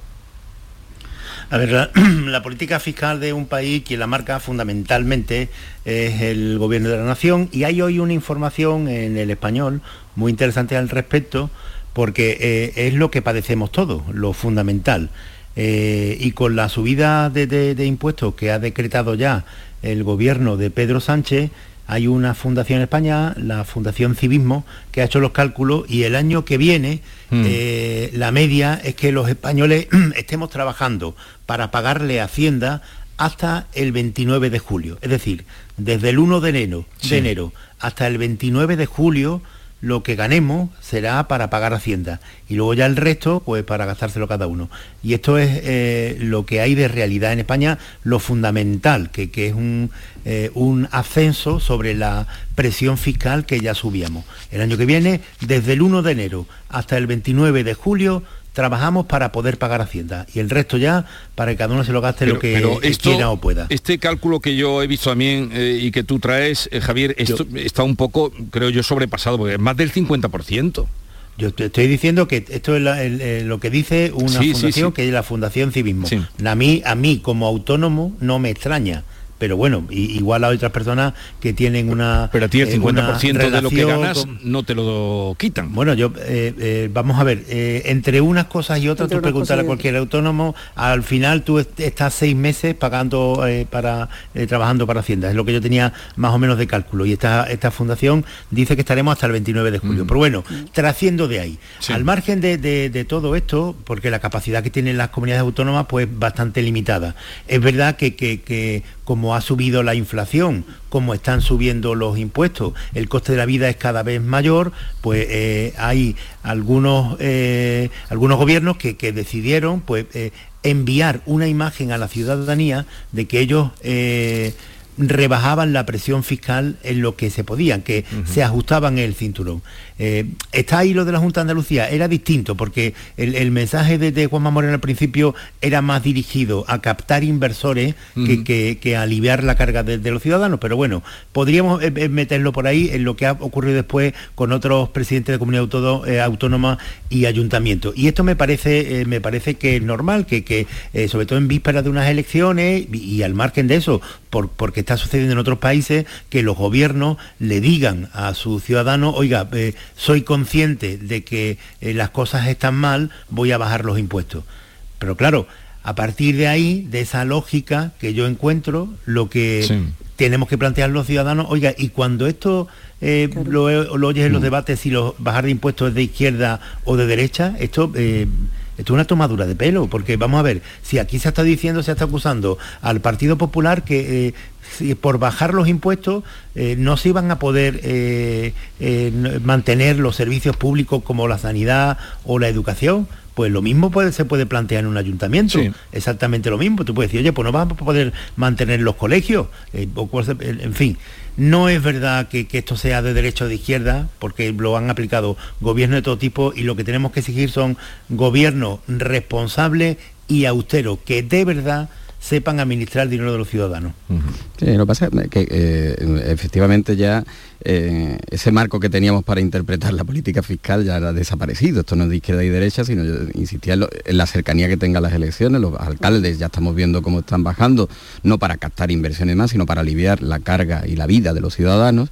A ver, la, política fiscal de un país, quien la marca fundamentalmente es el gobierno de la nación y hay hoy una información en el español muy interesante al respecto porque eh, es lo que padecemos todos, lo fundamental. Eh, y con la subida de impuestos que ha decretado ya el gobierno de Pedro Sánchez, hay una fundación en España, la Fundación Civismo, que ha hecho los cálculos y el año que viene mm. eh, la media es que los españoles estemos trabajando para pagarle a Hacienda hasta el 29 de julio. Es decir, desde el 1 de enero, de enero hasta el 29 de julio lo que ganemos será para pagar Hacienda y luego ya el resto pues para gastárselo cada uno. Y esto es eh, lo que hay de realidad en España, lo fundamental, que, es un, eh, un, ascenso sobre la presión fiscal que ya subíamos. El año que viene, desde el 1 de enero hasta el 29 de julio, trabajamos para poder pagar Hacienda y el resto ya para que cada uno se lo gaste lo que quiera o pueda. Este cálculo que yo he visto también eh, y que tú traes, eh, Javier, esto está un poco, creo yo, sobrepasado, porque es más del 50%. Yo te estoy diciendo que esto es lo que dice una fundación, que es la Fundación Civismo. A, mí, a mí, como autónomo, no me extraña pero bueno, igual a otras personas que tienen una... Pero a ti el 50% eh, de lo que ganas no te lo quitan. Bueno, yo, eh, eh, vamos a ver, entre unas cosas y otras, tú preguntar a cualquier autónomo, al final tú estás seis meses pagando para, trabajando para Hacienda, es lo que yo tenía más o menos de cálculo, y esta, esta fundación dice que estaremos hasta el 29 de julio. Mm. Pero bueno, trasciendo de ahí, al margen de, todo esto, porque la capacidad que tienen las comunidades autónomas pues bastante limitada, es verdad que, que como ha subido la inflación, como están subiendo los impuestos, el coste de la vida es cada vez mayor, pues eh, hay algunos, eh, algunos gobiernos que, decidieron pues, eh, enviar una imagen a la ciudadanía de que ellos rebajaban la presión fiscal en lo que se podían, que se ajustaban el cinturón. Eh, está ahí lo de la Junta de Andalucía, era distinto, porque el, mensaje de, Juanma Moreno al principio era más dirigido a captar inversores que, a aliviar la carga de, los ciudadanos, pero bueno, podríamos eh, eh, meterlo por ahí en lo que ha ocurrido después con otros presidentes de comunidad autónoma y ayuntamientos. Y esto me parece, me parece que es normal, que, sobre todo en vísperas de unas elecciones y, al margen de eso, porque está sucediendo en otros países, que los gobiernos le digan a sus ciudadanos, oiga, soy consciente de que eh, las cosas están mal, voy a bajar los impuestos. Pero claro, a partir de ahí, de esa lógica que yo encuentro, lo que tenemos que plantear los ciudadanos, oiga, y cuando esto eh, lo, oyes en los mm. debates, si los bajar de impuestos es de izquierda o de derecha, esto... Eh, esto es una tomadura de pelo, porque vamos a ver, si aquí se está diciendo, se está acusando al Partido Popular que por bajar los impuestos eh, no se iban a poder eh, eh, mantener los servicios públicos como la sanidad o la educación. Pues lo mismo se puede plantear en un ayuntamiento, exactamente lo mismo. Tú puedes decir, oye, pues no vamos a poder mantener los colegios, en fin. No es verdad que, esto sea de derecha o de izquierda, porque lo han aplicado gobiernos de todo tipo y lo que tenemos que exigir son gobiernos responsables y austeros, que de verdad sepan administrar el dinero de los ciudadanos. Lo que pasa es que eh, efectivamente ya eh, ese marco que teníamos para interpretar la política fiscal ya ha desaparecido. Esto no es de izquierda y derecha, sino insistía en, la cercanía que tengan las elecciones. Los alcaldes ya estamos viendo cómo están bajando, no para captar inversiones más, sino para aliviar la carga y la vida de los ciudadanos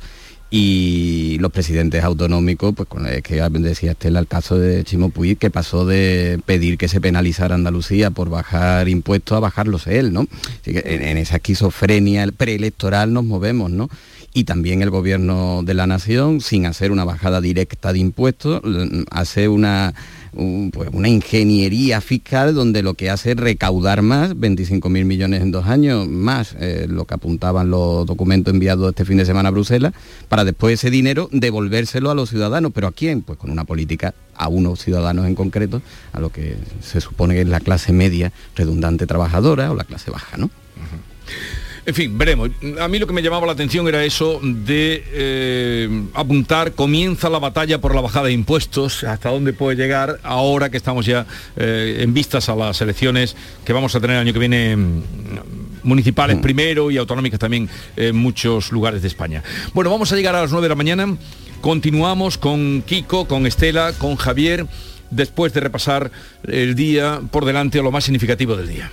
y los presidentes autonómicos, pues con que decía Estela el caso de Chimo Puig, que pasó de pedir que se penalizara Andalucía por bajar impuestos a bajarlos él, ¿no? Así que en, esa esquizofrenia preelectoral nos movemos, ¿no? y también el gobierno de la nación, sin hacer una bajada directa de impuestos, hace una, pues una ingeniería fiscal donde lo que hace es recaudar más, 25.000 millones en dos años, más eh, lo que apuntaban los documentos enviados este fin de semana a Bruselas, para después ese dinero devolvérselo a los ciudadanos. ¿Pero a quién? Pues con una política a unos ciudadanos en concreto, a lo que se supone que es la clase media redundante trabajadora o la clase baja, ¿no? En fin, veremos. A mí lo que me llamaba la atención era eso de eh, apuntar, comienza la batalla por la bajada de impuestos, hasta dónde puede llegar ahora que estamos ya eh, en vistas a las elecciones que vamos a tener el año que viene mm, municipales mm. primero y autonómicas también en muchos lugares de España. Bueno, vamos a llegar a las 9 de la mañana. Continuamos con Kiko, con Estela, con Javier, después de repasar el día por delante o lo más significativo del día.